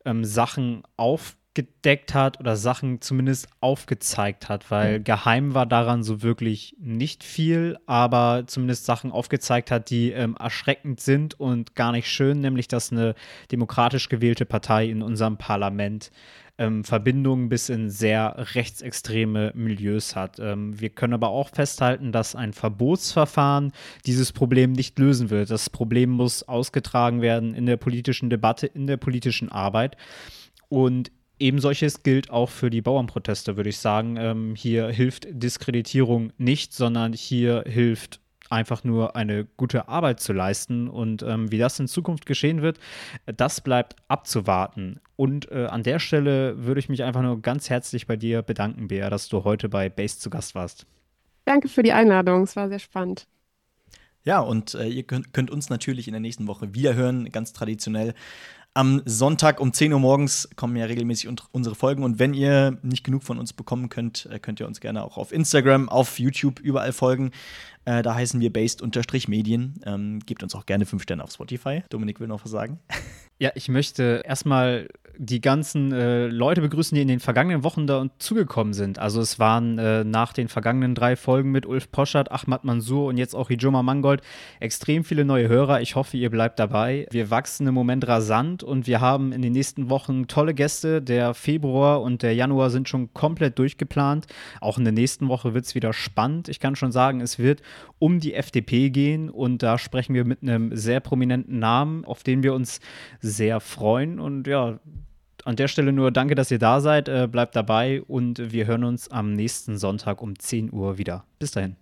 ähm, Sachen auf gedeckt hat oder Sachen zumindest aufgezeigt hat, weil mhm. geheim war daran so wirklich nicht viel, aber zumindest Sachen aufgezeigt hat, die ähm, erschreckend sind und gar nicht schön, nämlich dass eine demokratisch gewählte Partei in unserem Parlament ähm, Verbindungen bis in sehr rechtsextreme Milieus hat. Ähm, wir können aber auch festhalten, dass ein Verbotsverfahren dieses Problem nicht lösen wird. Das Problem muss ausgetragen werden in der politischen Debatte, in der politischen Arbeit. Und Eben solches gilt auch für die Bauernproteste, würde ich sagen. Ähm, hier hilft Diskreditierung nicht, sondern hier hilft einfach nur eine gute Arbeit zu leisten. Und ähm, wie das in Zukunft geschehen wird, das bleibt abzuwarten. Und äh, an der Stelle würde ich mich einfach nur ganz herzlich bei dir bedanken, Bea, dass du heute bei Base zu Gast warst. Danke für die Einladung, es war sehr spannend. Ja, und äh, ihr könnt, könnt, uns natürlich in der nächsten Woche wiederhören, ganz traditionell. Am Sonntag um 10 Uhr morgens kommen ja regelmäßig unsere Folgen. Und wenn ihr nicht genug von uns bekommen könnt, äh, könnt ihr uns gerne auch auf Instagram, auf YouTube überall folgen. Äh, da heißen wir based-medien. Ähm, gebt uns auch gerne 5 Sterne auf Spotify. Dominik will noch was sagen. Ja, ich möchte erstmal die ganzen äh, Leute begrüßen, die in den vergangenen Wochen da zugekommen sind. Also es waren äh, nach den vergangenen drei Folgen mit Ulf Poschert, Ahmad Mansour und jetzt auch Hijoma Mangold extrem viele neue Hörer. Ich hoffe, ihr bleibt dabei. Wir wachsen im Moment rasant und wir haben in den nächsten Wochen tolle Gäste. Der Februar und der Januar sind schon komplett durchgeplant. Auch in der nächsten Woche wird es wieder spannend. Ich kann schon sagen, es wird um die FDP gehen und da sprechen wir mit einem sehr prominenten Namen, auf den wir uns sehr freuen. Und ja, an der Stelle nur danke, dass ihr da seid. Äh, bleibt dabei und wir hören uns am nächsten Sonntag um 10 Uhr wieder. Bis dahin.